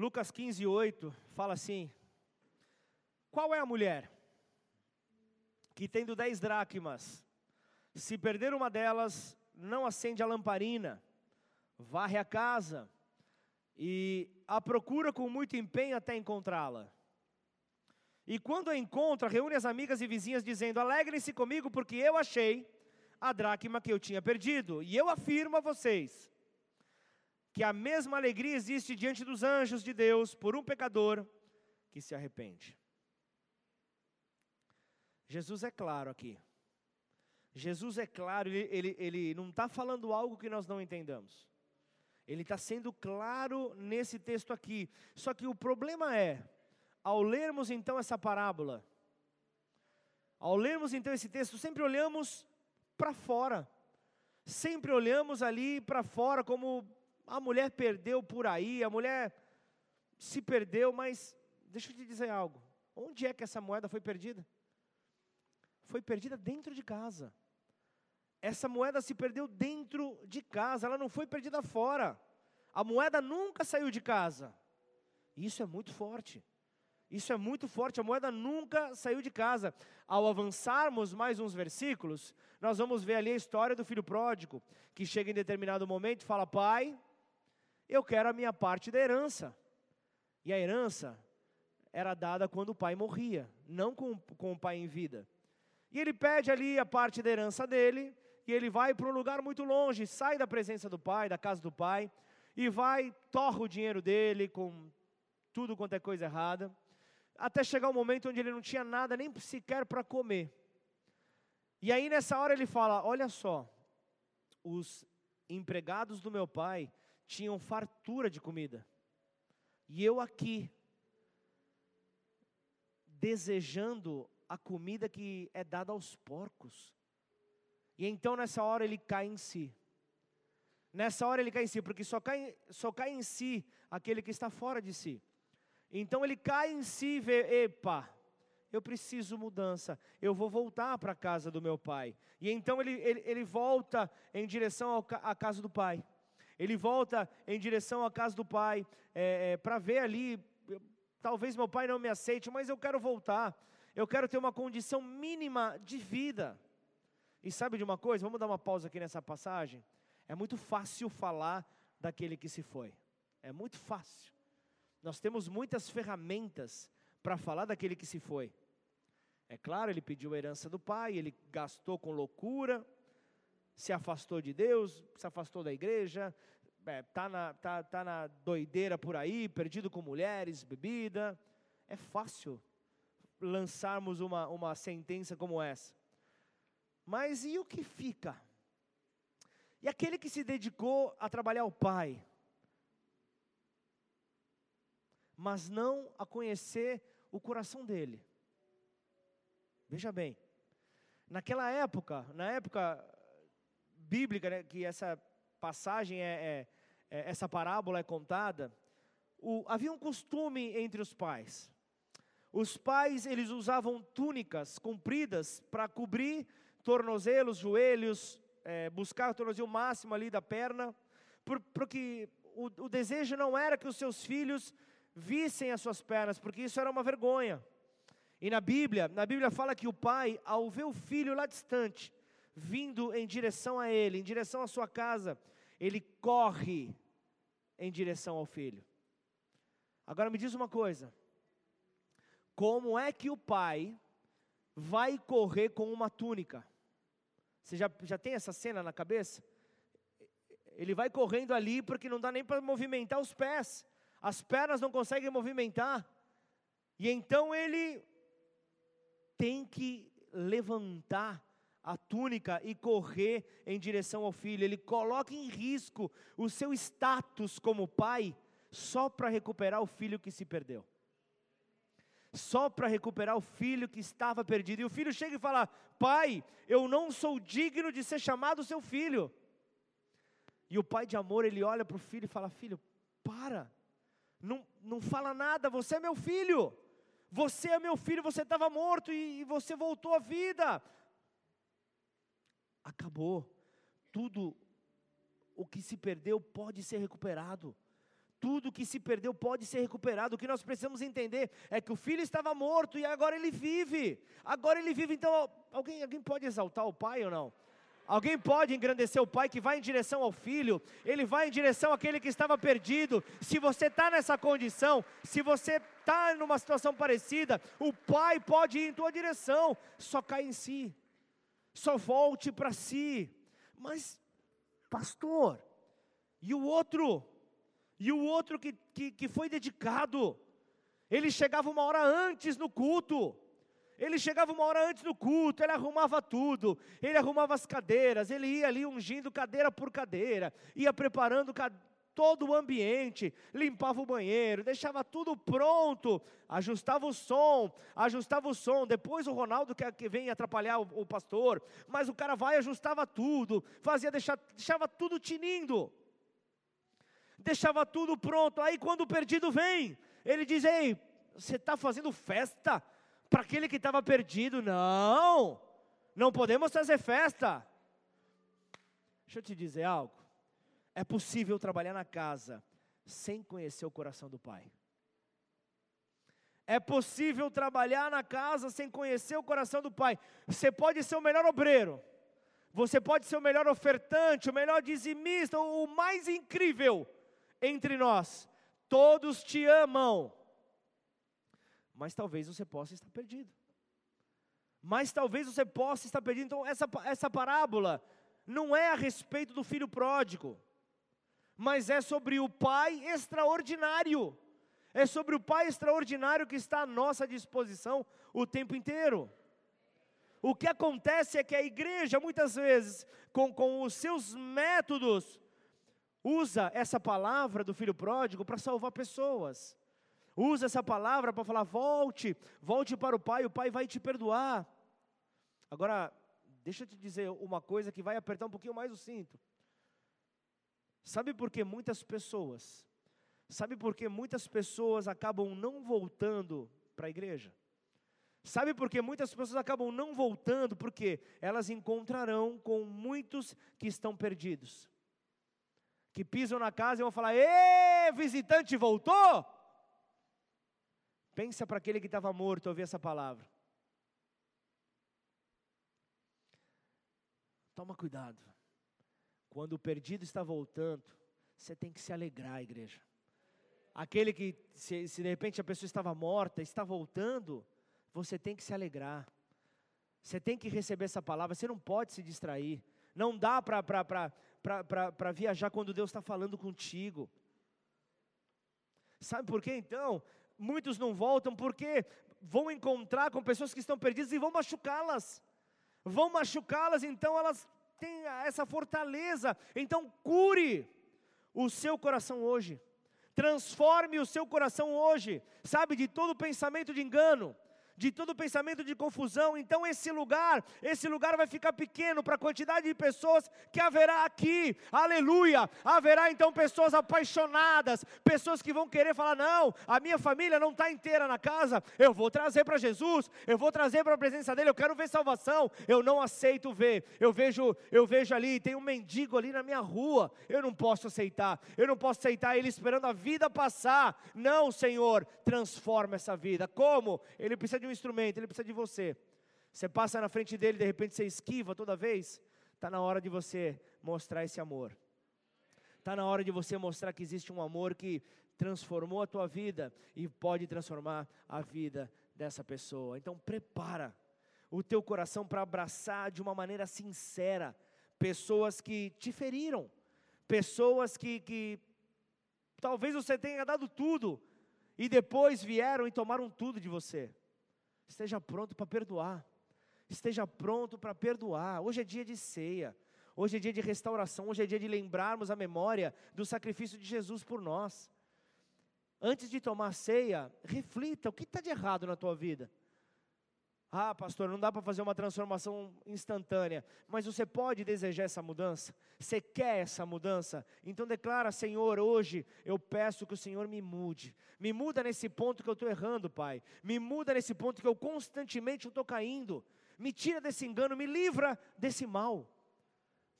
Lucas 15, 8 fala assim: Qual é a mulher que, tendo dez dracmas, se perder uma delas, não acende a lamparina, varre a casa e a procura com muito empenho até encontrá-la? E quando a encontra, reúne as amigas e vizinhas, dizendo: Alegrem-se comigo, porque eu achei a dracma que eu tinha perdido. E eu afirmo a vocês que a mesma alegria existe diante dos anjos de Deus por um pecador que se arrepende. Jesus é claro aqui. Jesus é claro, ele, ele, ele não está falando algo que nós não entendamos. Ele está sendo claro nesse texto aqui. Só que o problema é, ao lermos então essa parábola, ao lermos então esse texto, sempre olhamos para fora. Sempre olhamos ali para fora como a mulher perdeu por aí, a mulher se perdeu, mas deixa eu te dizer algo. Onde é que essa moeda foi perdida? Foi perdida dentro de casa. Essa moeda se perdeu dentro de casa, ela não foi perdida fora. A moeda nunca saiu de casa. Isso é muito forte. Isso é muito forte, a moeda nunca saiu de casa. Ao avançarmos mais uns versículos, nós vamos ver ali a história do filho pródigo, que chega em determinado momento e fala: Pai, eu quero a minha parte da herança. E a herança era dada quando o pai morria, não com, com o pai em vida. E ele pede ali a parte da herança dele, e ele vai para um lugar muito longe, sai da presença do pai, da casa do pai, e vai, torra o dinheiro dele com tudo quanto é coisa errada, até chegar um momento onde ele não tinha nada nem sequer para comer. E aí nessa hora ele fala: Olha só, os empregados do meu pai tinham fartura de comida. E eu aqui, desejando a comida que é dada aos porcos. E então nessa hora ele cai em si. Nessa hora ele cai em si, porque só cai, só cai em si aquele que está fora de si. Então ele cai em si e vê, epa, eu preciso mudança, eu vou voltar para a casa do meu pai. E então ele, ele, ele volta em direção à casa do pai ele volta em direção à casa do pai, é, é, para ver ali, talvez meu pai não me aceite, mas eu quero voltar. eu quero ter uma condição mínima de vida. E sabe de uma coisa? Vamos dar uma pausa aqui nessa passagem. É muito fácil falar daquele que se foi. É muito fácil. Nós temos muitas ferramentas para falar daquele que se foi. É claro, ele pediu a herança do pai, ele gastou com loucura, se afastou de Deus, se afastou da igreja, está é, tá na, tá, tá na doideira por aí, perdido com mulheres, bebida. É fácil lançarmos uma, uma sentença como essa. Mas e o que fica? E aquele que se dedicou a trabalhar o Pai, mas não a conhecer o coração dele. Veja bem, naquela época, na época bíblica, né, que essa passagem é, é, é essa parábola é contada, o, havia um costume entre os pais. Os pais eles usavam túnicas compridas para cobrir tornozelos, joelhos, é, buscar o tornozelo máximo ali da perna, por, porque o, o desejo não era que os seus filhos vissem as suas pernas, porque isso era uma vergonha. E na Bíblia, na Bíblia fala que o pai, ao ver o filho lá distante, vindo em direção a ele, em direção à sua casa, ele corre em direção ao filho. Agora me diz uma coisa: como é que o pai vai correr com uma túnica? Você já, já tem essa cena na cabeça? Ele vai correndo ali porque não dá nem para movimentar os pés, as pernas não conseguem movimentar, e então ele tem que levantar a túnica e correr em direção ao filho. Ele coloca em risco o seu status como pai só para recuperar o filho que se perdeu. Só para recuperar o filho que estava perdido. E o filho chega e fala: Pai, eu não sou digno de ser chamado seu filho. E o pai de amor, ele olha para o filho e fala: Filho, para, não, não fala nada, você é meu filho. Você é meu filho, você estava morto e, e você voltou à vida. Acabou. Tudo o que se perdeu pode ser recuperado. Tudo que se perdeu pode ser recuperado. O que nós precisamos entender é que o filho estava morto e agora ele vive. Agora ele vive. Então, alguém, alguém pode exaltar o pai ou não? Alguém pode engrandecer o pai que vai em direção ao filho, ele vai em direção àquele que estava perdido. Se você está nessa condição, se você está numa situação parecida, o pai pode ir em tua direção, só cai em si, só volte para si. Mas, pastor, e o outro? E o outro que, que, que foi dedicado? Ele chegava uma hora antes no culto ele chegava uma hora antes do culto, ele arrumava tudo, ele arrumava as cadeiras, ele ia ali ungindo cadeira por cadeira, ia preparando todo o ambiente, limpava o banheiro, deixava tudo pronto, ajustava o som, ajustava o som. Depois o Ronaldo que, vem atrapalhar o, o, pastor, mas o cara vai ajustava tudo, fazia deixava, deixava tudo tinindo, deixava tudo pronto. Aí quando o perdido vem, ele diz: Ei, você está fazendo festa? para aquele que estava perdido. Não, não podemos fazer festa. Deixa eu te dizer algo. É possível trabalhar na casa sem conhecer o coração do Pai. É possível trabalhar na casa sem conhecer o coração do Pai. Você pode ser o melhor obreiro, você pode ser o melhor ofertante, o melhor dizimista, o mais incrível entre nós. Todos te amam, mas talvez você possa estar perdido. Mas talvez você possa estar perdido. Então, essa, essa parábola não é a respeito do filho pródigo, mas é sobre o pai extraordinário. É sobre o pai extraordinário que está à nossa disposição o tempo inteiro. O que acontece é que a igreja, muitas vezes, com, com os seus métodos, usa essa palavra do filho pródigo para salvar pessoas usa essa palavra para falar: volte, volte para o Pai, o Pai vai te perdoar. Agora, deixa eu te dizer uma coisa que vai apertar um pouquinho mais o cinto. Sabe por que muitas pessoas, sabe por que muitas pessoas acabam não voltando para a igreja? Sabe por que muitas pessoas acabam não voltando? Porque elas encontrarão com muitos que estão perdidos. Que pisam na casa e vão falar: Ê, visitante voltou! Pensa para aquele que estava morto ouvir essa palavra. Toma cuidado. Quando o perdido está voltando, você tem que se alegrar, igreja. Aquele que, se, se de repente a pessoa estava morta, está voltando, você tem que se alegrar. Você tem que receber essa palavra, você não pode se distrair. Não dá para viajar quando Deus está falando contigo. Sabe por quê então? Muitos não voltam porque vão encontrar com pessoas que estão perdidas e vão machucá-las. Vão machucá-las, então elas têm essa fortaleza. Então cure o seu coração hoje. Transforme o seu coração hoje, sabe, de todo pensamento de engano, de todo pensamento de confusão. Então esse lugar, esse lugar vai ficar pequeno para a quantidade de pessoas que haverá aqui. Aleluia! Haverá então pessoas apaixonadas, pessoas que vão querer falar: "Não, a minha família não está inteira na casa. Eu vou trazer para Jesus, eu vou trazer para a presença dele. Eu quero ver salvação. Eu não aceito ver. Eu vejo, eu vejo ali, tem um mendigo ali na minha rua. Eu não posso aceitar. Eu não posso aceitar ele esperando a vida passar. Não, Senhor, transforma essa vida. Como? Ele precisa de um instrumento, ele precisa de você. Você passa na frente dele, de repente você esquiva toda vez. Está na hora de você mostrar esse amor. Está na hora de você mostrar que existe um amor que transformou a tua vida e pode transformar a vida dessa pessoa. Então prepara o teu coração para abraçar de uma maneira sincera pessoas que te feriram, pessoas que, que talvez você tenha dado tudo e depois vieram e tomaram tudo de você. Esteja pronto para perdoar. Esteja pronto para perdoar. Hoje é dia de ceia. Hoje é dia de restauração. Hoje é dia de lembrarmos a memória do sacrifício de Jesus por nós. Antes de tomar ceia, reflita: o que está de errado na tua vida? Ah, pastor, não dá para fazer uma transformação instantânea, mas você pode desejar essa mudança? Você quer essa mudança? Então declara, Senhor, hoje eu peço que o Senhor me mude. Me muda nesse ponto que eu estou errando, Pai. Me muda nesse ponto que eu constantemente estou caindo. Me tira desse engano, me livra desse mal.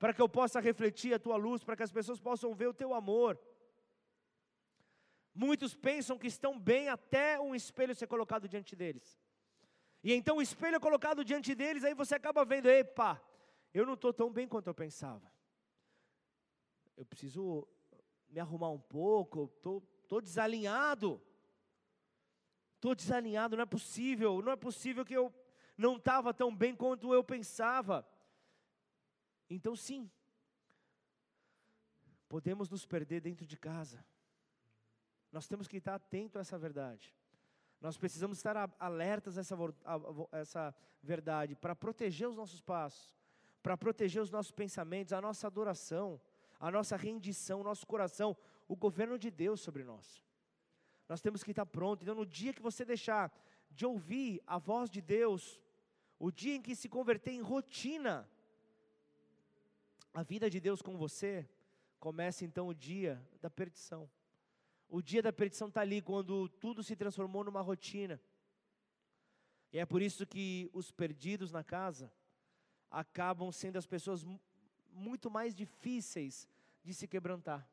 Para que eu possa refletir a tua luz, para que as pessoas possam ver o teu amor. Muitos pensam que estão bem até um espelho ser colocado diante deles. E então o espelho é colocado diante deles, aí você acaba vendo, epa, eu não estou tão bem quanto eu pensava. Eu preciso me arrumar um pouco, estou desalinhado. Estou desalinhado, não é possível, não é possível que eu não estava tão bem quanto eu pensava. Então, sim, podemos nos perder dentro de casa. Nós temos que estar atento a essa verdade. Nós precisamos estar alertas a essa, a essa verdade para proteger os nossos passos, para proteger os nossos pensamentos, a nossa adoração, a nossa rendição, o nosso coração, o governo de Deus sobre nós. Nós temos que estar pronto. Então, no dia que você deixar de ouvir a voz de Deus, o dia em que se converter em rotina, a vida de Deus com você, começa então o dia da perdição. O dia da perdição está ali, quando tudo se transformou numa rotina. E é por isso que os perdidos na casa acabam sendo as pessoas muito mais difíceis de se quebrantar,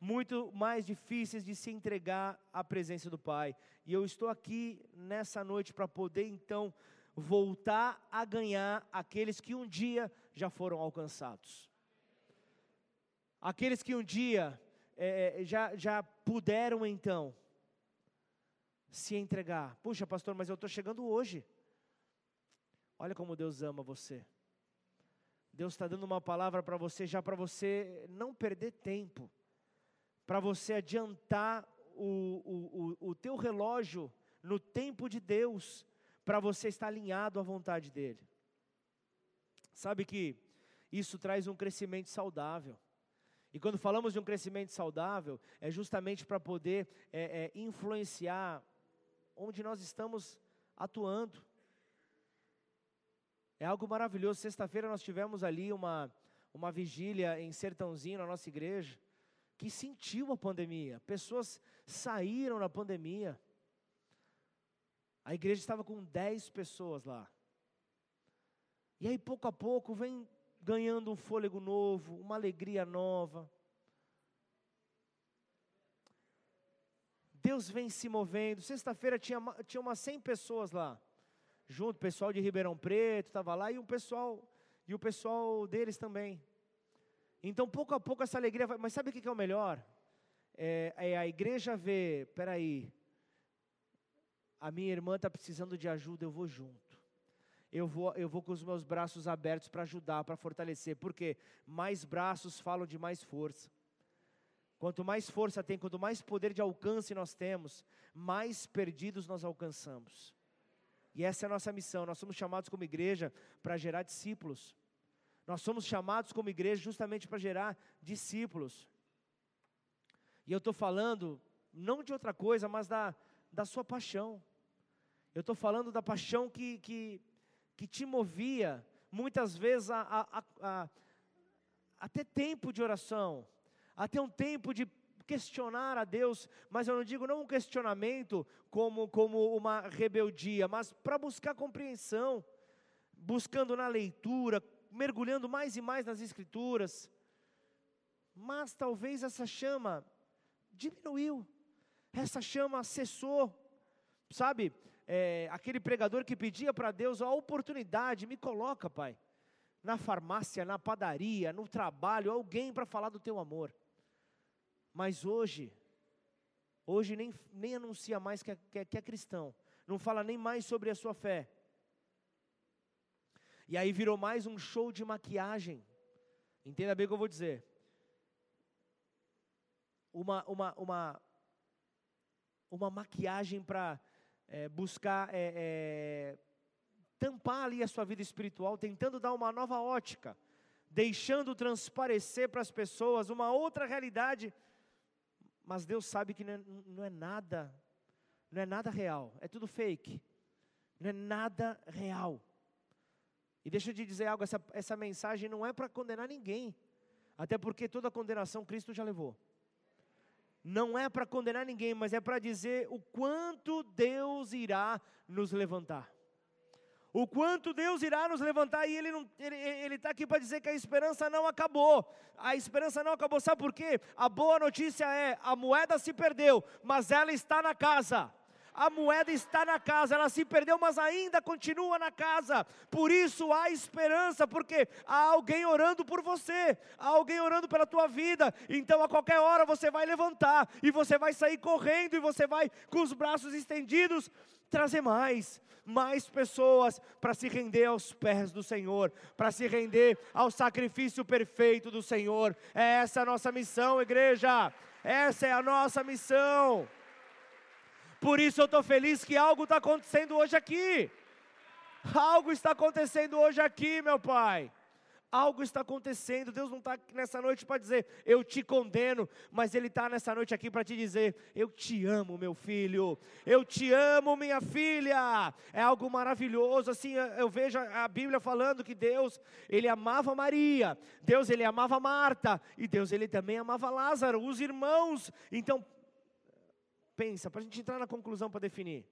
muito mais difíceis de se entregar à presença do Pai. E eu estou aqui nessa noite para poder então voltar a ganhar aqueles que um dia já foram alcançados. Aqueles que um dia é, já, já puderam então se entregar. Puxa, pastor, mas eu estou chegando hoje. Olha como Deus ama você. Deus está dando uma palavra para você, já para você não perder tempo, para você adiantar o, o, o, o teu relógio no tempo de Deus, para você estar alinhado à vontade dEle. Sabe que isso traz um crescimento saudável. E quando falamos de um crescimento saudável, é justamente para poder é, é, influenciar onde nós estamos atuando. É algo maravilhoso. Sexta-feira nós tivemos ali uma, uma vigília em Sertãozinho, na nossa igreja, que sentiu a pandemia. Pessoas saíram na pandemia. A igreja estava com 10 pessoas lá. E aí, pouco a pouco, vem ganhando um fôlego novo, uma alegria nova. Deus vem se movendo. Sexta-feira tinha, tinha umas 100 pessoas lá, junto, pessoal de Ribeirão Preto estava lá, e um pessoal e o pessoal deles também. Então, pouco a pouco, essa alegria vai. Mas sabe o que é o melhor? É, é a igreja ver, peraí, a minha irmã está precisando de ajuda, eu vou junto. Eu vou, eu vou com os meus braços abertos para ajudar, para fortalecer. Porque mais braços falam de mais força. Quanto mais força tem, quanto mais poder de alcance nós temos, mais perdidos nós alcançamos. E essa é a nossa missão. Nós somos chamados como igreja para gerar discípulos. Nós somos chamados como igreja justamente para gerar discípulos. E eu estou falando não de outra coisa, mas da, da sua paixão. Eu estou falando da paixão que, que, que te movia, muitas vezes, a, a, a, a ter tempo de oração, a ter um tempo de questionar a Deus, mas eu não digo não um questionamento como, como uma rebeldia, mas para buscar compreensão, buscando na leitura, mergulhando mais e mais nas Escrituras. Mas talvez essa chama diminuiu, essa chama cessou, sabe? É, aquele pregador que pedia para Deus a oportunidade, me coloca, Pai, na farmácia, na padaria, no trabalho, alguém para falar do teu amor. Mas hoje, hoje nem, nem anuncia mais que é, que, é, que é cristão, não fala nem mais sobre a sua fé, e aí virou mais um show de maquiagem. Entenda bem o que eu vou dizer. Uma, uma, uma, uma maquiagem para é, buscar é, é, tampar ali a sua vida espiritual, tentando dar uma nova ótica, deixando transparecer para as pessoas uma outra realidade. Mas Deus sabe que não é, não é nada, não é nada real, é tudo fake, não é nada real. E deixa eu te dizer algo: essa, essa mensagem não é para condenar ninguém, até porque toda condenação Cristo já levou. Não é para condenar ninguém, mas é para dizer o quanto Deus irá nos levantar. O quanto Deus irá nos levantar, e Ele está ele, ele tá aqui para dizer que a esperança não acabou. A esperança não acabou, sabe por quê? A boa notícia é: a moeda se perdeu, mas ela está na casa a moeda está na casa, ela se perdeu, mas ainda continua na casa. Por isso há esperança, porque há alguém orando por você, há alguém orando pela tua vida. Então a qualquer hora você vai levantar e você vai sair correndo e você vai com os braços estendidos trazer mais, mais pessoas para se render aos pés do Senhor, para se render ao sacrifício perfeito do Senhor. É essa a nossa missão, igreja. Essa é a nossa missão. Por isso eu estou feliz que algo está acontecendo hoje aqui. Algo está acontecendo hoje aqui, meu Pai. Algo está acontecendo. Deus não está nessa noite para dizer, eu te condeno, mas Ele está nessa noite aqui para te dizer, eu te amo, meu filho. Eu te amo, minha filha. É algo maravilhoso. Assim, eu vejo a Bíblia falando que Deus, Ele amava Maria. Deus, Ele amava Marta. E Deus, Ele também amava Lázaro, os irmãos. Então, pensa, para a gente entrar na conclusão para definir.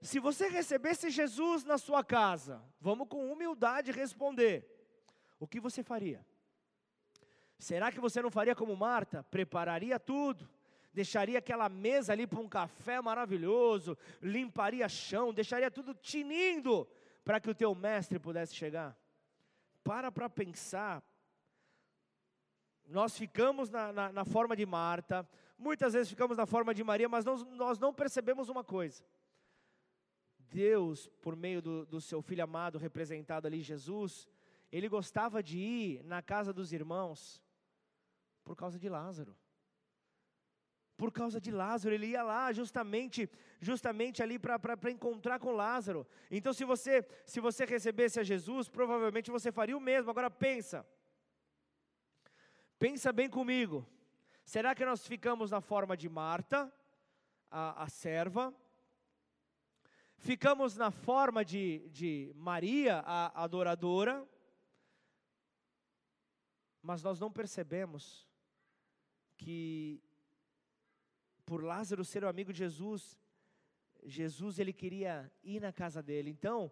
Se você recebesse Jesus na sua casa, vamos com humildade responder: o que você faria? Será que você não faria como Marta? Prepararia tudo, deixaria aquela mesa ali para um café maravilhoso, limparia chão, deixaria tudo tinindo para que o teu mestre pudesse chegar? Para para pensar. Nós ficamos na, na, na forma de Marta, Muitas vezes ficamos na forma de Maria, mas nós, nós não percebemos uma coisa. Deus, por meio do, do seu filho amado, representado ali, Jesus, ele gostava de ir na casa dos irmãos por causa de Lázaro. Por causa de Lázaro, ele ia lá justamente, justamente ali para encontrar com Lázaro. Então, se você, se você recebesse a Jesus, provavelmente você faria o mesmo. Agora pensa, pensa bem comigo. Será que nós ficamos na forma de Marta, a, a serva? Ficamos na forma de, de Maria, a adoradora? Mas nós não percebemos que, por Lázaro ser o amigo de Jesus, Jesus ele queria ir na casa dele. Então,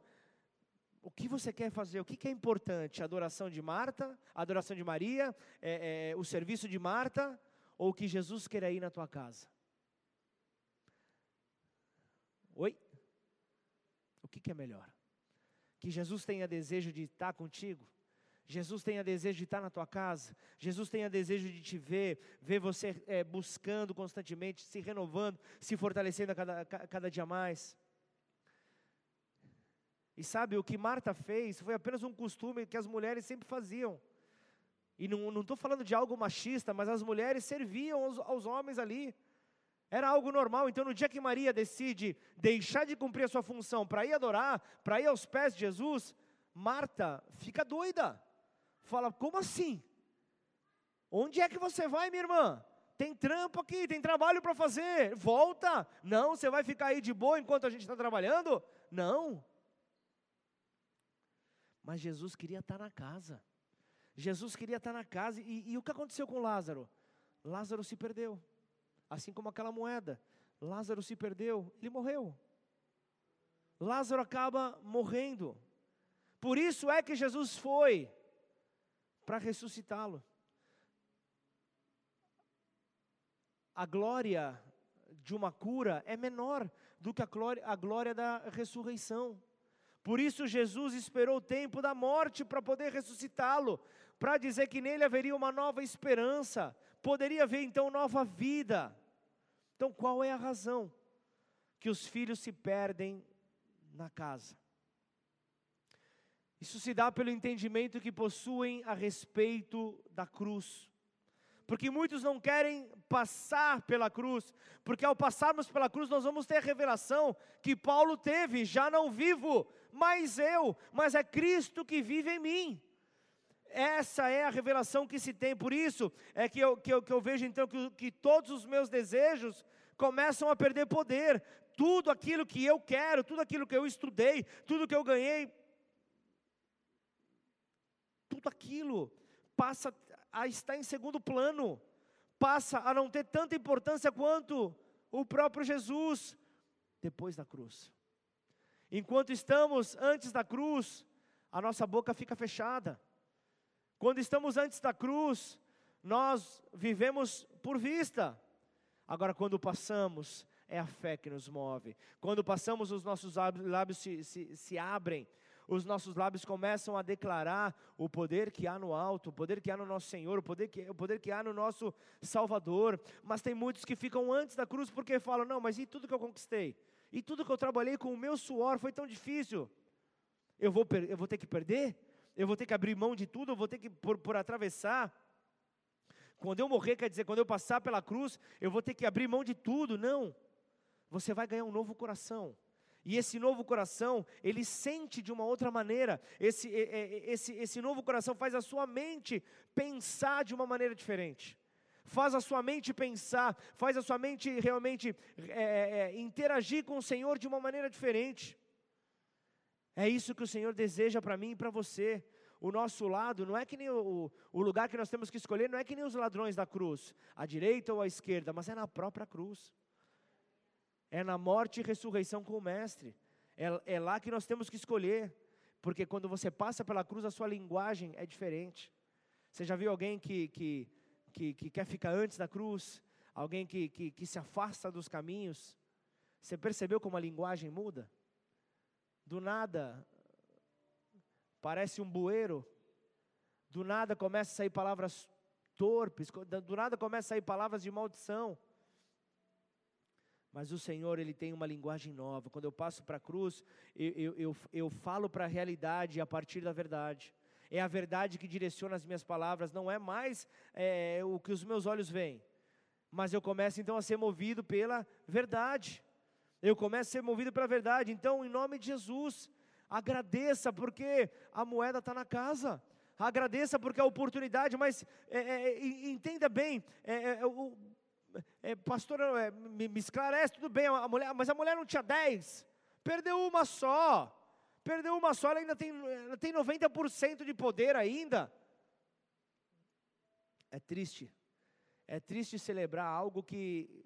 o que você quer fazer? O que, é importante? A adoração de Marta, a adoração de Maria, é, é, o serviço de Marta, ou que Jesus queira ir na tua casa? Oi? O que, que é melhor? que Jesus tenha desejo de estar contigo. Jesus tenha desejo de estar na tua casa, Jesus tenha desejo de te ver, ver você é, buscando constantemente, se renovando, se fortalecendo a cada, a cada dia mais. E sabe, o que Marta fez foi apenas um costume que as mulheres sempre faziam. E não estou falando de algo machista, mas as mulheres serviam aos, aos homens ali. Era algo normal. Então, no dia que Maria decide deixar de cumprir a sua função para ir adorar, para ir aos pés de Jesus, Marta fica doida. Fala: como assim? Onde é que você vai, minha irmã? Tem trampo aqui, tem trabalho para fazer. Volta. Não, você vai ficar aí de boa enquanto a gente está trabalhando? Não. Mas Jesus queria estar na casa. Jesus queria estar na casa. E, e o que aconteceu com Lázaro? Lázaro se perdeu. Assim como aquela moeda. Lázaro se perdeu, ele morreu. Lázaro acaba morrendo. Por isso é que Jesus foi para ressuscitá-lo. A glória de uma cura é menor do que a glória, a glória da ressurreição. Por isso Jesus esperou o tempo da morte para poder ressuscitá-lo, para dizer que nele haveria uma nova esperança, poderia haver então nova vida. Então qual é a razão que os filhos se perdem na casa? Isso se dá pelo entendimento que possuem a respeito da cruz. Porque muitos não querem passar pela cruz, porque ao passarmos pela cruz nós vamos ter a revelação que Paulo teve: já não vivo, mais eu, mas é Cristo que vive em mim. Essa é a revelação que se tem, por isso é que eu, que eu, que eu vejo então que, que todos os meus desejos começam a perder poder, tudo aquilo que eu quero, tudo aquilo que eu estudei, tudo que eu ganhei, tudo aquilo passa a estar em segundo plano, passa a não ter tanta importância quanto o próprio Jesus depois da cruz. Enquanto estamos antes da cruz, a nossa boca fica fechada. Quando estamos antes da cruz, nós vivemos por vista. Agora, quando passamos, é a fé que nos move. Quando passamos, os nossos lábios se, se, se abrem os nossos lábios começam a declarar o poder que há no alto, o poder que há no nosso Senhor, o poder que, o poder que há no nosso Salvador. Mas tem muitos que ficam antes da cruz porque falam: não, mas e tudo que eu conquistei? E tudo que eu trabalhei com o meu suor foi tão difícil? Eu vou, eu vou ter que perder? Eu vou ter que abrir mão de tudo? Eu vou ter que por, por atravessar? Quando eu morrer, quer dizer, quando eu passar pela cruz, eu vou ter que abrir mão de tudo? Não. Você vai ganhar um novo coração. E esse novo coração, ele sente de uma outra maneira. Esse, esse, esse novo coração faz a sua mente pensar de uma maneira diferente. Faz a sua mente pensar, faz a sua mente realmente é, é, é, interagir com o Senhor de uma maneira diferente. É isso que o Senhor deseja para mim e para você. O nosso lado não é que nem o, o lugar que nós temos que escolher, não é que nem os ladrões da cruz, à direita ou à esquerda, mas é na própria cruz é na morte e ressurreição com o Mestre. É, é lá que nós temos que escolher, porque quando você passa pela cruz, a sua linguagem é diferente. Você já viu alguém que, que, que, que quer ficar antes da cruz? Alguém que, que, que se afasta dos caminhos? Você percebeu como a linguagem muda? Do nada, parece um bueiro. Do nada começa a sair palavras torpes. Do nada começa a sair palavras de maldição. Mas o Senhor, Ele tem uma linguagem nova. Quando eu passo para a cruz, eu, eu, eu, eu falo para a realidade a partir da verdade. É a verdade que direciona as minhas palavras, não é mais é, o que os meus olhos veem. Mas eu começo então a ser movido pela verdade. Eu começo a ser movido pela verdade. Então, em nome de Jesus, agradeça, porque a moeda está na casa agradeça porque a oportunidade, mas é, é, entenda bem, é, é, o, é, pastor, é, me, me, esclarece, tudo bem, a mulher, mas a mulher não tinha 10, perdeu uma só, perdeu uma só, ela ainda tem, ela tem 90% de poder ainda. É triste, é triste celebrar algo que,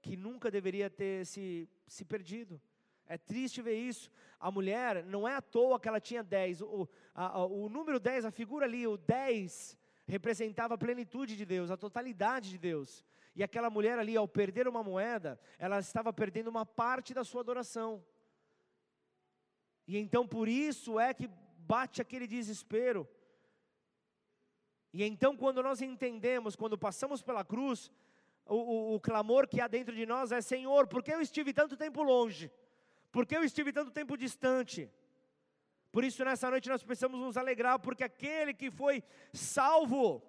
que nunca deveria ter se, se perdido. É triste ver isso. A mulher, não é à toa que ela tinha 10. O, a, o número 10, a figura ali, o 10, representava a plenitude de Deus, a totalidade de Deus. E aquela mulher ali, ao perder uma moeda, ela estava perdendo uma parte da sua adoração. E então por isso é que bate aquele desespero. E então, quando nós entendemos, quando passamos pela cruz, o, o, o, clamor que há dentro de nós é: Senhor, por que eu estive tanto tempo longe? Por que eu estive tanto tempo distante? Por isso, nessa noite, nós precisamos nos alegrar, porque aquele que foi salvo,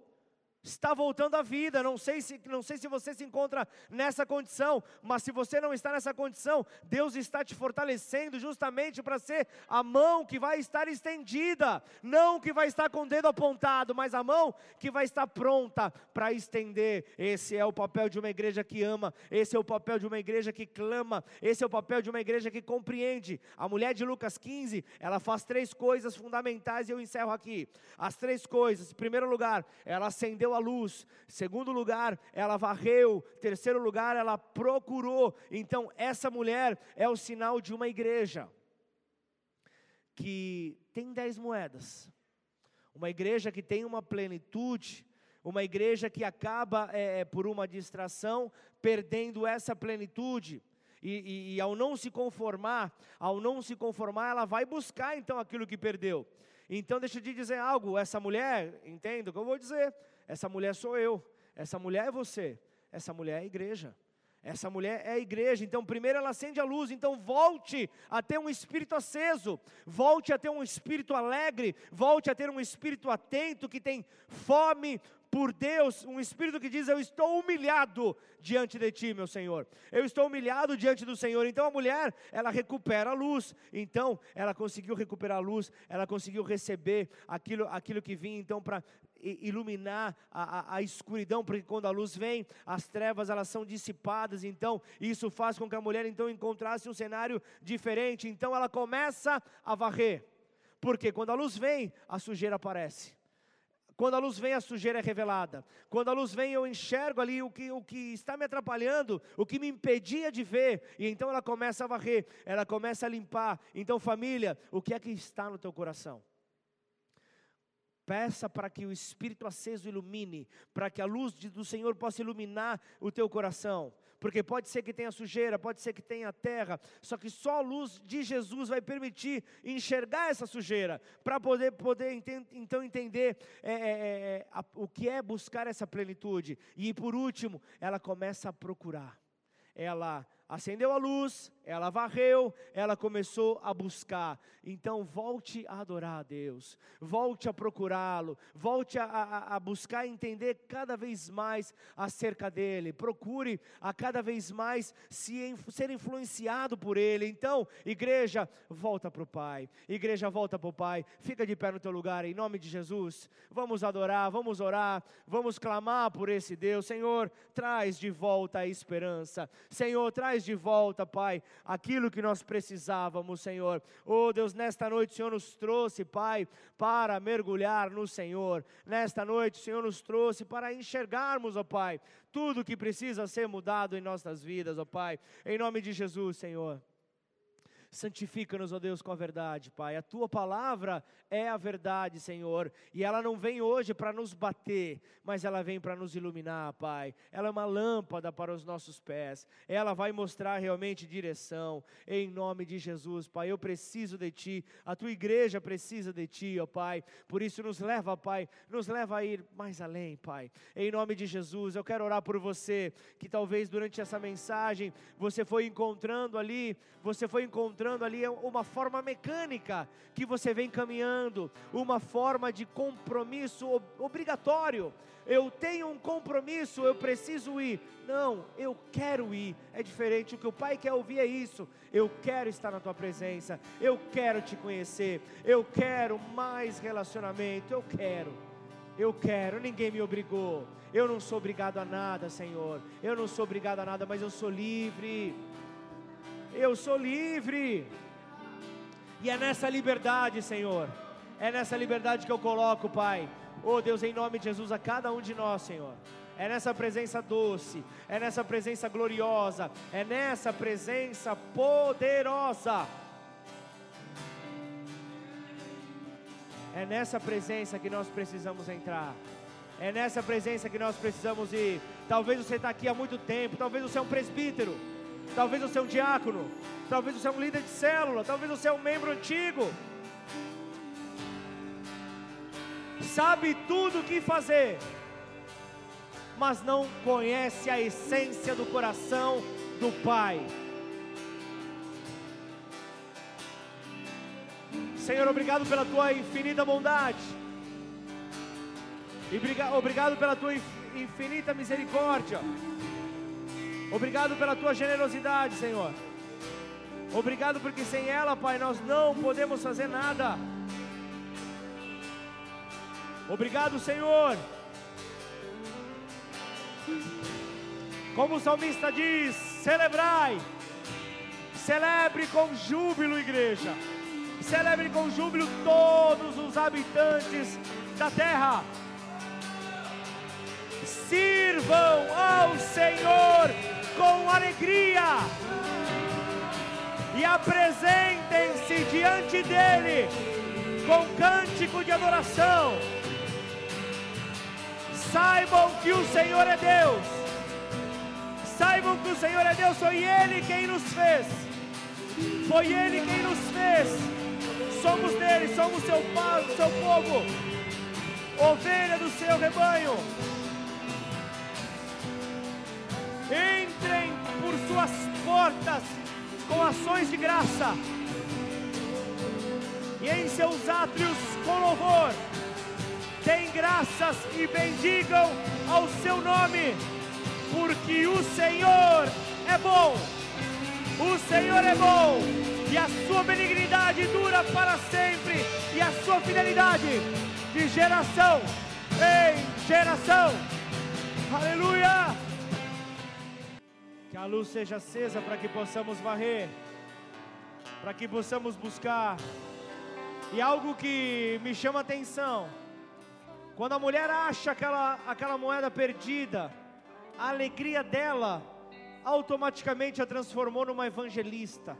está voltando à vida. Não sei se não sei se você se encontra nessa condição, mas se você não está nessa condição, Deus está te fortalecendo justamente para ser a mão que vai estar estendida, não que vai estar com o dedo apontado, mas a mão que vai estar pronta para estender. Esse é o papel de uma igreja que ama, esse é o papel de uma igreja que clama, esse é o papel de uma igreja que compreende. A mulher de Lucas 15, ela faz três coisas fundamentais e eu encerro aqui. As três coisas. Em primeiro lugar, ela acendeu a luz. Segundo lugar, ela varreu. Terceiro lugar, ela procurou. Então, essa mulher é o sinal de uma igreja que tem dez moedas. Uma igreja que tem uma plenitude, uma igreja que acaba, é, é por uma distração, perdendo essa plenitude. E, e, e, ao não se conformar, ao não se conformar, ela vai buscar então aquilo que perdeu. Então, deixa eu te dizer algo: essa mulher, entendo o que eu vou dizer, essa mulher sou eu, essa mulher é você, essa mulher é a igreja. Essa mulher é a igreja, então primeiro ela acende a luz, então volte a ter um espírito aceso, volte a ter um espírito alegre, volte a ter um espírito atento que tem fome por Deus, um espírito que diz: Eu estou humilhado diante de ti, meu Senhor. Eu estou humilhado diante do Senhor. Então a mulher, ela recupera a luz. Então ela conseguiu recuperar a luz, ela conseguiu receber aquilo, aquilo que vinha então para iluminar a, a, a, escuridão, porque quando a luz vem, as trevas elas são dissipadas, então isso faz com que a mulher então encontrasse um cenário diferente, então ela começa a varrer, porque quando a luz vem, a sujeira aparece. Quando a luz vem, a sujeira é revelada. Quando a luz vem, eu enxergo ali o que, o que está me atrapalhando, o que me impedia de ver. E então ela começa a varrer, ela começa a limpar. Então, família, o que é que está no teu coração? Peça para que o Espírito aceso ilumine, para que a luz do Senhor possa iluminar o teu coração. Porque pode ser que tenha sujeira, pode ser que tenha terra, só que só a luz de Jesus vai permitir enxergar essa sujeira, para poder, poder então entender é, é, é, a, o que é buscar essa plenitude. E por último, ela começa a procurar. Ela acendeu a luz, ela varreu, ela começou a buscar. Então, volte a adorar a Deus, volte a procurá-lo, volte a, a, a, buscar entender cada vez mais acerca dele, procure a cada vez mais se, ser influenciado por ele. Então, igreja, volta para o Pai, igreja, volta para o Pai, fica de pé no teu lugar, em nome de Jesus. Vamos adorar, vamos orar, vamos clamar por esse Deus. Senhor, traz de volta a esperança, Senhor, traz de volta, Pai, aquilo que nós precisávamos, Senhor. Oh Deus, nesta noite o Senhor nos trouxe, Pai, para mergulhar no Senhor. Nesta noite o Senhor nos trouxe para enxergarmos, ó oh, Pai, tudo que precisa ser mudado em nossas vidas, ó oh, Pai. Em nome de Jesus, Senhor. Santifica-nos, ó Deus, com a verdade, Pai. A tua palavra é a verdade, Senhor. E ela não vem hoje para nos bater, mas ela vem para nos iluminar, Pai. Ela é uma lâmpada para os nossos pés. Ela vai mostrar realmente direção. Em nome de Jesus, Pai. Eu preciso de Ti. A tua igreja precisa de Ti, ó Pai. Por isso, nos leva, Pai. Nos leva a ir mais além, Pai. Em nome de Jesus, eu quero orar por você. Que talvez durante essa mensagem você foi encontrando ali, você foi encontrando encontrando ali uma forma mecânica que você vem caminhando, uma forma de compromisso obrigatório. Eu tenho um compromisso, eu preciso ir. Não, eu quero ir. É diferente. O que o Pai quer ouvir é isso. Eu quero estar na tua presença. Eu quero te conhecer. Eu quero mais relacionamento. Eu quero. Eu quero. Ninguém me obrigou. Eu não sou obrigado a nada, Senhor. Eu não sou obrigado a nada, mas eu sou livre eu sou livre. E é nessa liberdade, Senhor, é nessa liberdade que eu coloco, Pai. Oh Deus, em nome de Jesus, a cada um de nós, Senhor. É nessa presença doce, é nessa presença gloriosa, é nessa presença poderosa. É nessa presença que nós precisamos entrar. É nessa presença que nós precisamos ir. Talvez você está aqui há muito tempo, talvez você é um presbítero. Talvez você é um diácono, talvez você é um líder de célula, talvez você é um membro antigo. Sabe tudo o que fazer, mas não conhece a essência do coração do Pai. Senhor, obrigado pela tua infinita bondade. E obrigado pela tua infinita misericórdia. Obrigado pela tua generosidade, Senhor. Obrigado porque sem ela, Pai, nós não podemos fazer nada. Obrigado, Senhor. Como o salmista diz: celebrai, celebre com júbilo, igreja. Celebre com júbilo todos os habitantes da terra. Sirvam ao Senhor com alegria e apresentem-se diante dele com cântico de adoração. Saibam que o Senhor é Deus. Saibam que o Senhor é Deus, foi Ele quem nos fez. Foi Ele quem nos fez. Somos dele, somos seu, seu povo, ovelha do seu rebanho. Entrem por suas portas com ações de graça, e em seus átrios com louvor. Deem graças e bendigam ao seu nome, porque o Senhor é bom. O Senhor é bom, e a sua benignidade dura para sempre, e a sua fidelidade de geração em geração. Aleluia! Que a luz seja acesa para que possamos varrer, para que possamos buscar. E algo que me chama atenção, quando a mulher acha aquela, aquela moeda perdida, a alegria dela automaticamente a transformou numa evangelista.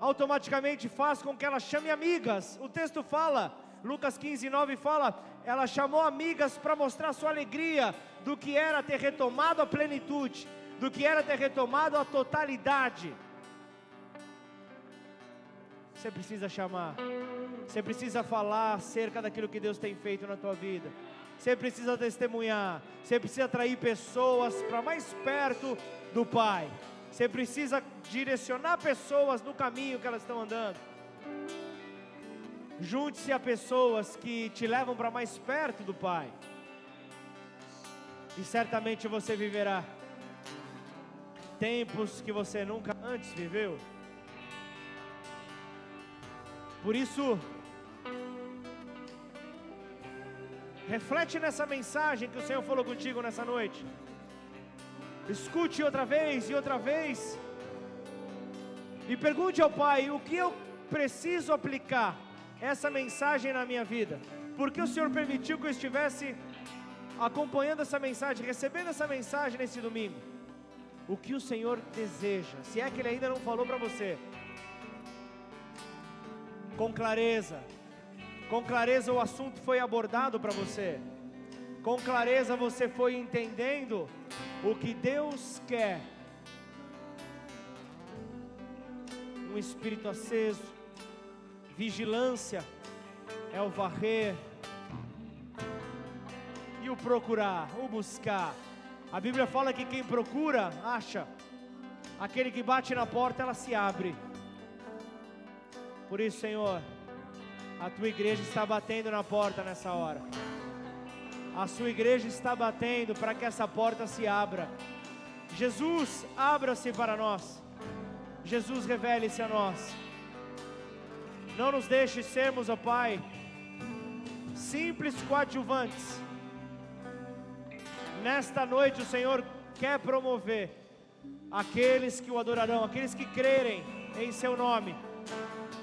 Automaticamente faz com que ela chame amigas. O texto fala, Lucas 15, 9 fala, ela chamou amigas para mostrar sua alegria do que era ter retomado a plenitude do que era ter retomado a totalidade. Você precisa chamar, você precisa falar acerca daquilo que Deus tem feito na tua vida. Você precisa testemunhar, você precisa atrair pessoas para mais perto do Pai. Você precisa direcionar pessoas no caminho que elas estão andando. Junte-se a pessoas que te levam para mais perto do Pai. E certamente você viverá tempos que você nunca antes viveu. Por isso, reflete nessa mensagem que o Senhor falou contigo nessa noite. Escute outra vez e outra vez. E pergunte ao Pai: o que eu preciso aplicar essa mensagem na minha vida? Porque o Senhor permitiu que eu estivesse acompanhando essa mensagem, recebendo essa mensagem nesse domingo o que o Senhor deseja, se é que Ele ainda não falou para você, com clareza, com clareza o assunto foi abordado para você, com clareza você foi entendendo o que Deus quer. Um espírito aceso, vigilância é o varrer e o procurar, o buscar. A Bíblia fala que quem procura, acha. Aquele que bate na porta, ela se abre. Por isso, Senhor, a tua igreja está batendo na porta nessa hora. A sua igreja está batendo para que essa porta se abra. Jesus, abra-se para nós. Jesus, revele-se a nós. Não nos deixe sermos, ó Pai, simples coadjuvantes nesta noite o Senhor quer promover aqueles que o adorarão, aqueles que crerem em seu nome,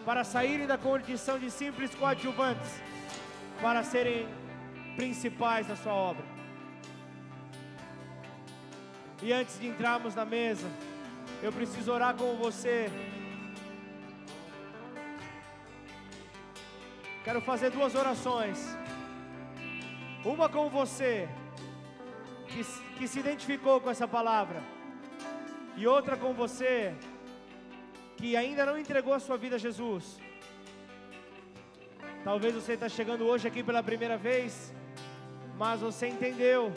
para saírem da condição de simples coadjuvantes, para serem principais na sua obra. E antes de entrarmos na mesa, eu preciso orar com você. Quero fazer duas orações. Uma com você, que, que se identificou com essa palavra. E outra com você que ainda não entregou a sua vida a Jesus. Talvez você está chegando hoje aqui pela primeira vez, mas você entendeu.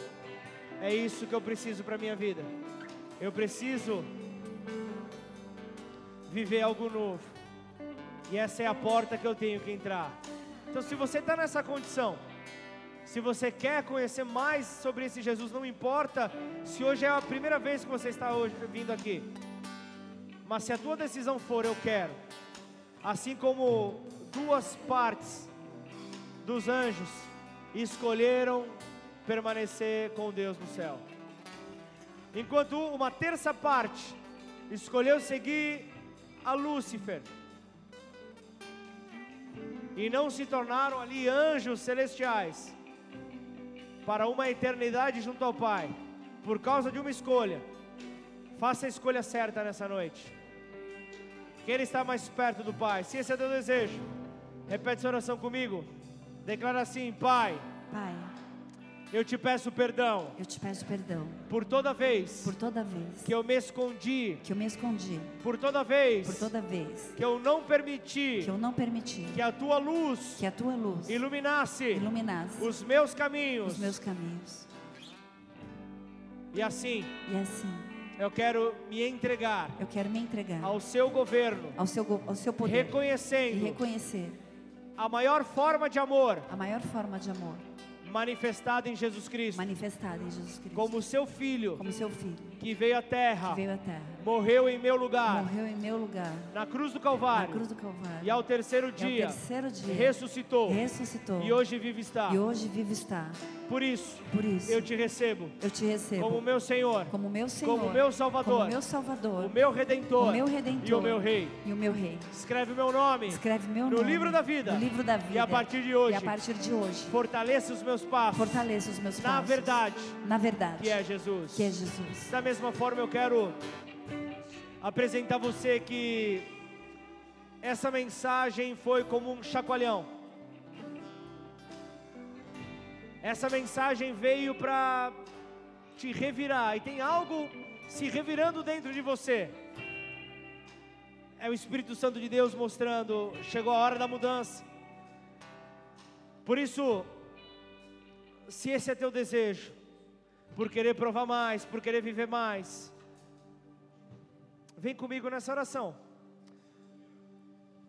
É isso que eu preciso para minha vida. Eu preciso viver algo novo. E essa é a porta que eu tenho que entrar. Então, se você está nessa condição, se você quer conhecer mais sobre esse Jesus, não importa se hoje é a primeira vez que você está hoje vindo aqui. Mas se a tua decisão for eu quero, assim como duas partes dos anjos escolheram permanecer com Deus no céu. Enquanto uma terça parte escolheu seguir a Lúcifer e não se tornaram ali anjos celestiais para uma eternidade junto ao Pai, por causa de uma escolha. Faça a escolha certa nessa noite. Queira estar mais perto do Pai. Se esse é teu desejo, repete essa oração comigo. Declara assim: Pai. Pai. Eu te peço perdão. Eu te peço perdão. Por toda vez. Por toda vez. Que eu me escondi. Que eu me escondi. Por toda vez. Por toda vez. Que eu não permiti. Que eu não permiti. Que a tua luz. Que a tua luz. Iluminasse. Iluminasse. Os meus caminhos. Os meus caminhos. E assim. E assim. Eu quero me entregar. Eu quero me entregar ao seu governo. Ao seu ao seu poder. Reconhecendo. E reconhecer a maior forma de amor. A maior forma de amor manifestada em Jesus Cristo. Manifestada em Jesus Cristo. Como seu filho. Como seu filho. Que veio à terra. Que veio à terra. Morreu em meu lugar. Morreu em meu lugar. Na cruz do Calvário. Na cruz do Calvário. E ao terceiro dia. ao terceiro dia. Ressuscitou. Ressuscitou. E hoje vive está. E hoje vive está. Por isso. Por isso. Eu te recebo. Eu te recebo. Como meu Senhor. Como meu Senhor. Como meu Salvador. Como meu Salvador. O meu redentor. O meu redentor. E o meu rei. E o meu rei. Escreve meu nome. Escreve meu no nome. livro da vida. No livro da vida. E a partir de hoje. E a partir de hoje. Fortaleça os meus passos. Fortaleça os meus passos. Na verdade. Na verdade. Que é Jesus. Que é Jesus. Da mesma forma eu quero apresentar você que essa mensagem foi como um chacoalhão. Essa mensagem veio para te revirar e tem algo se revirando dentro de você. É o Espírito Santo de Deus mostrando, chegou a hora da mudança. Por isso, se esse é teu desejo, por querer provar mais, por querer viver mais, Vem comigo nessa oração.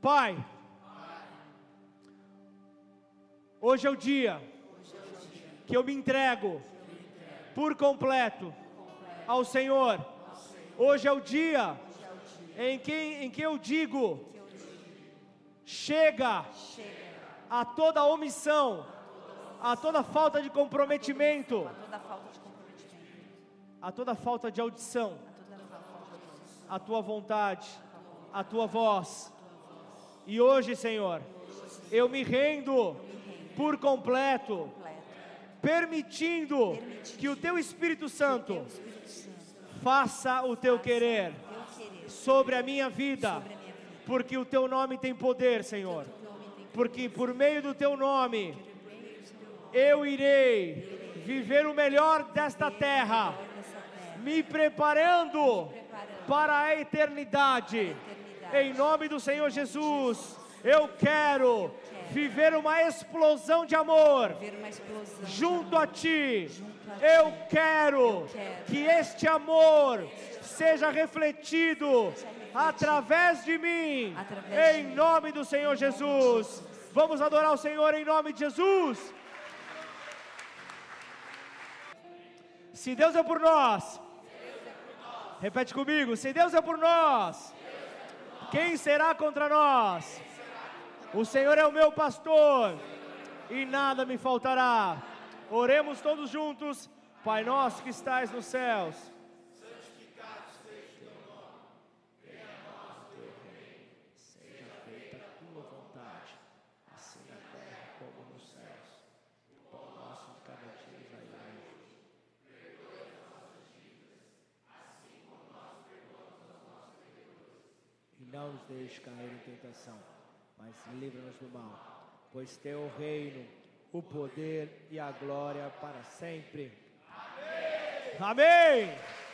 Pai, hoje é o dia que eu me entrego por completo ao Senhor. Hoje é o dia em que, em que eu digo: chega a toda omissão, a toda falta de comprometimento, a toda falta de audição. A tua vontade, a tua voz. E hoje, Senhor, eu me rendo por completo, permitindo que o teu Espírito Santo faça o teu querer sobre a minha vida, porque o teu nome tem poder, Senhor. Porque por meio do teu nome eu irei viver o melhor desta terra, me preparando para a eternidade. Em nome do Senhor Jesus, eu quero viver uma explosão de amor junto a Ti. Eu quero que este amor seja refletido através de mim, em nome do Senhor Jesus. Vamos adorar o Senhor em nome de Jesus. Se Deus é por nós, Repete comigo: se Deus é por nós, quem será contra nós? O Senhor é o meu pastor e nada me faltará. Oremos todos juntos, Pai nosso que estais nos céus não nos deixe cair em tentação, mas livra-nos do mal, pois teu o reino, o poder e a glória para sempre. Amém. Amém.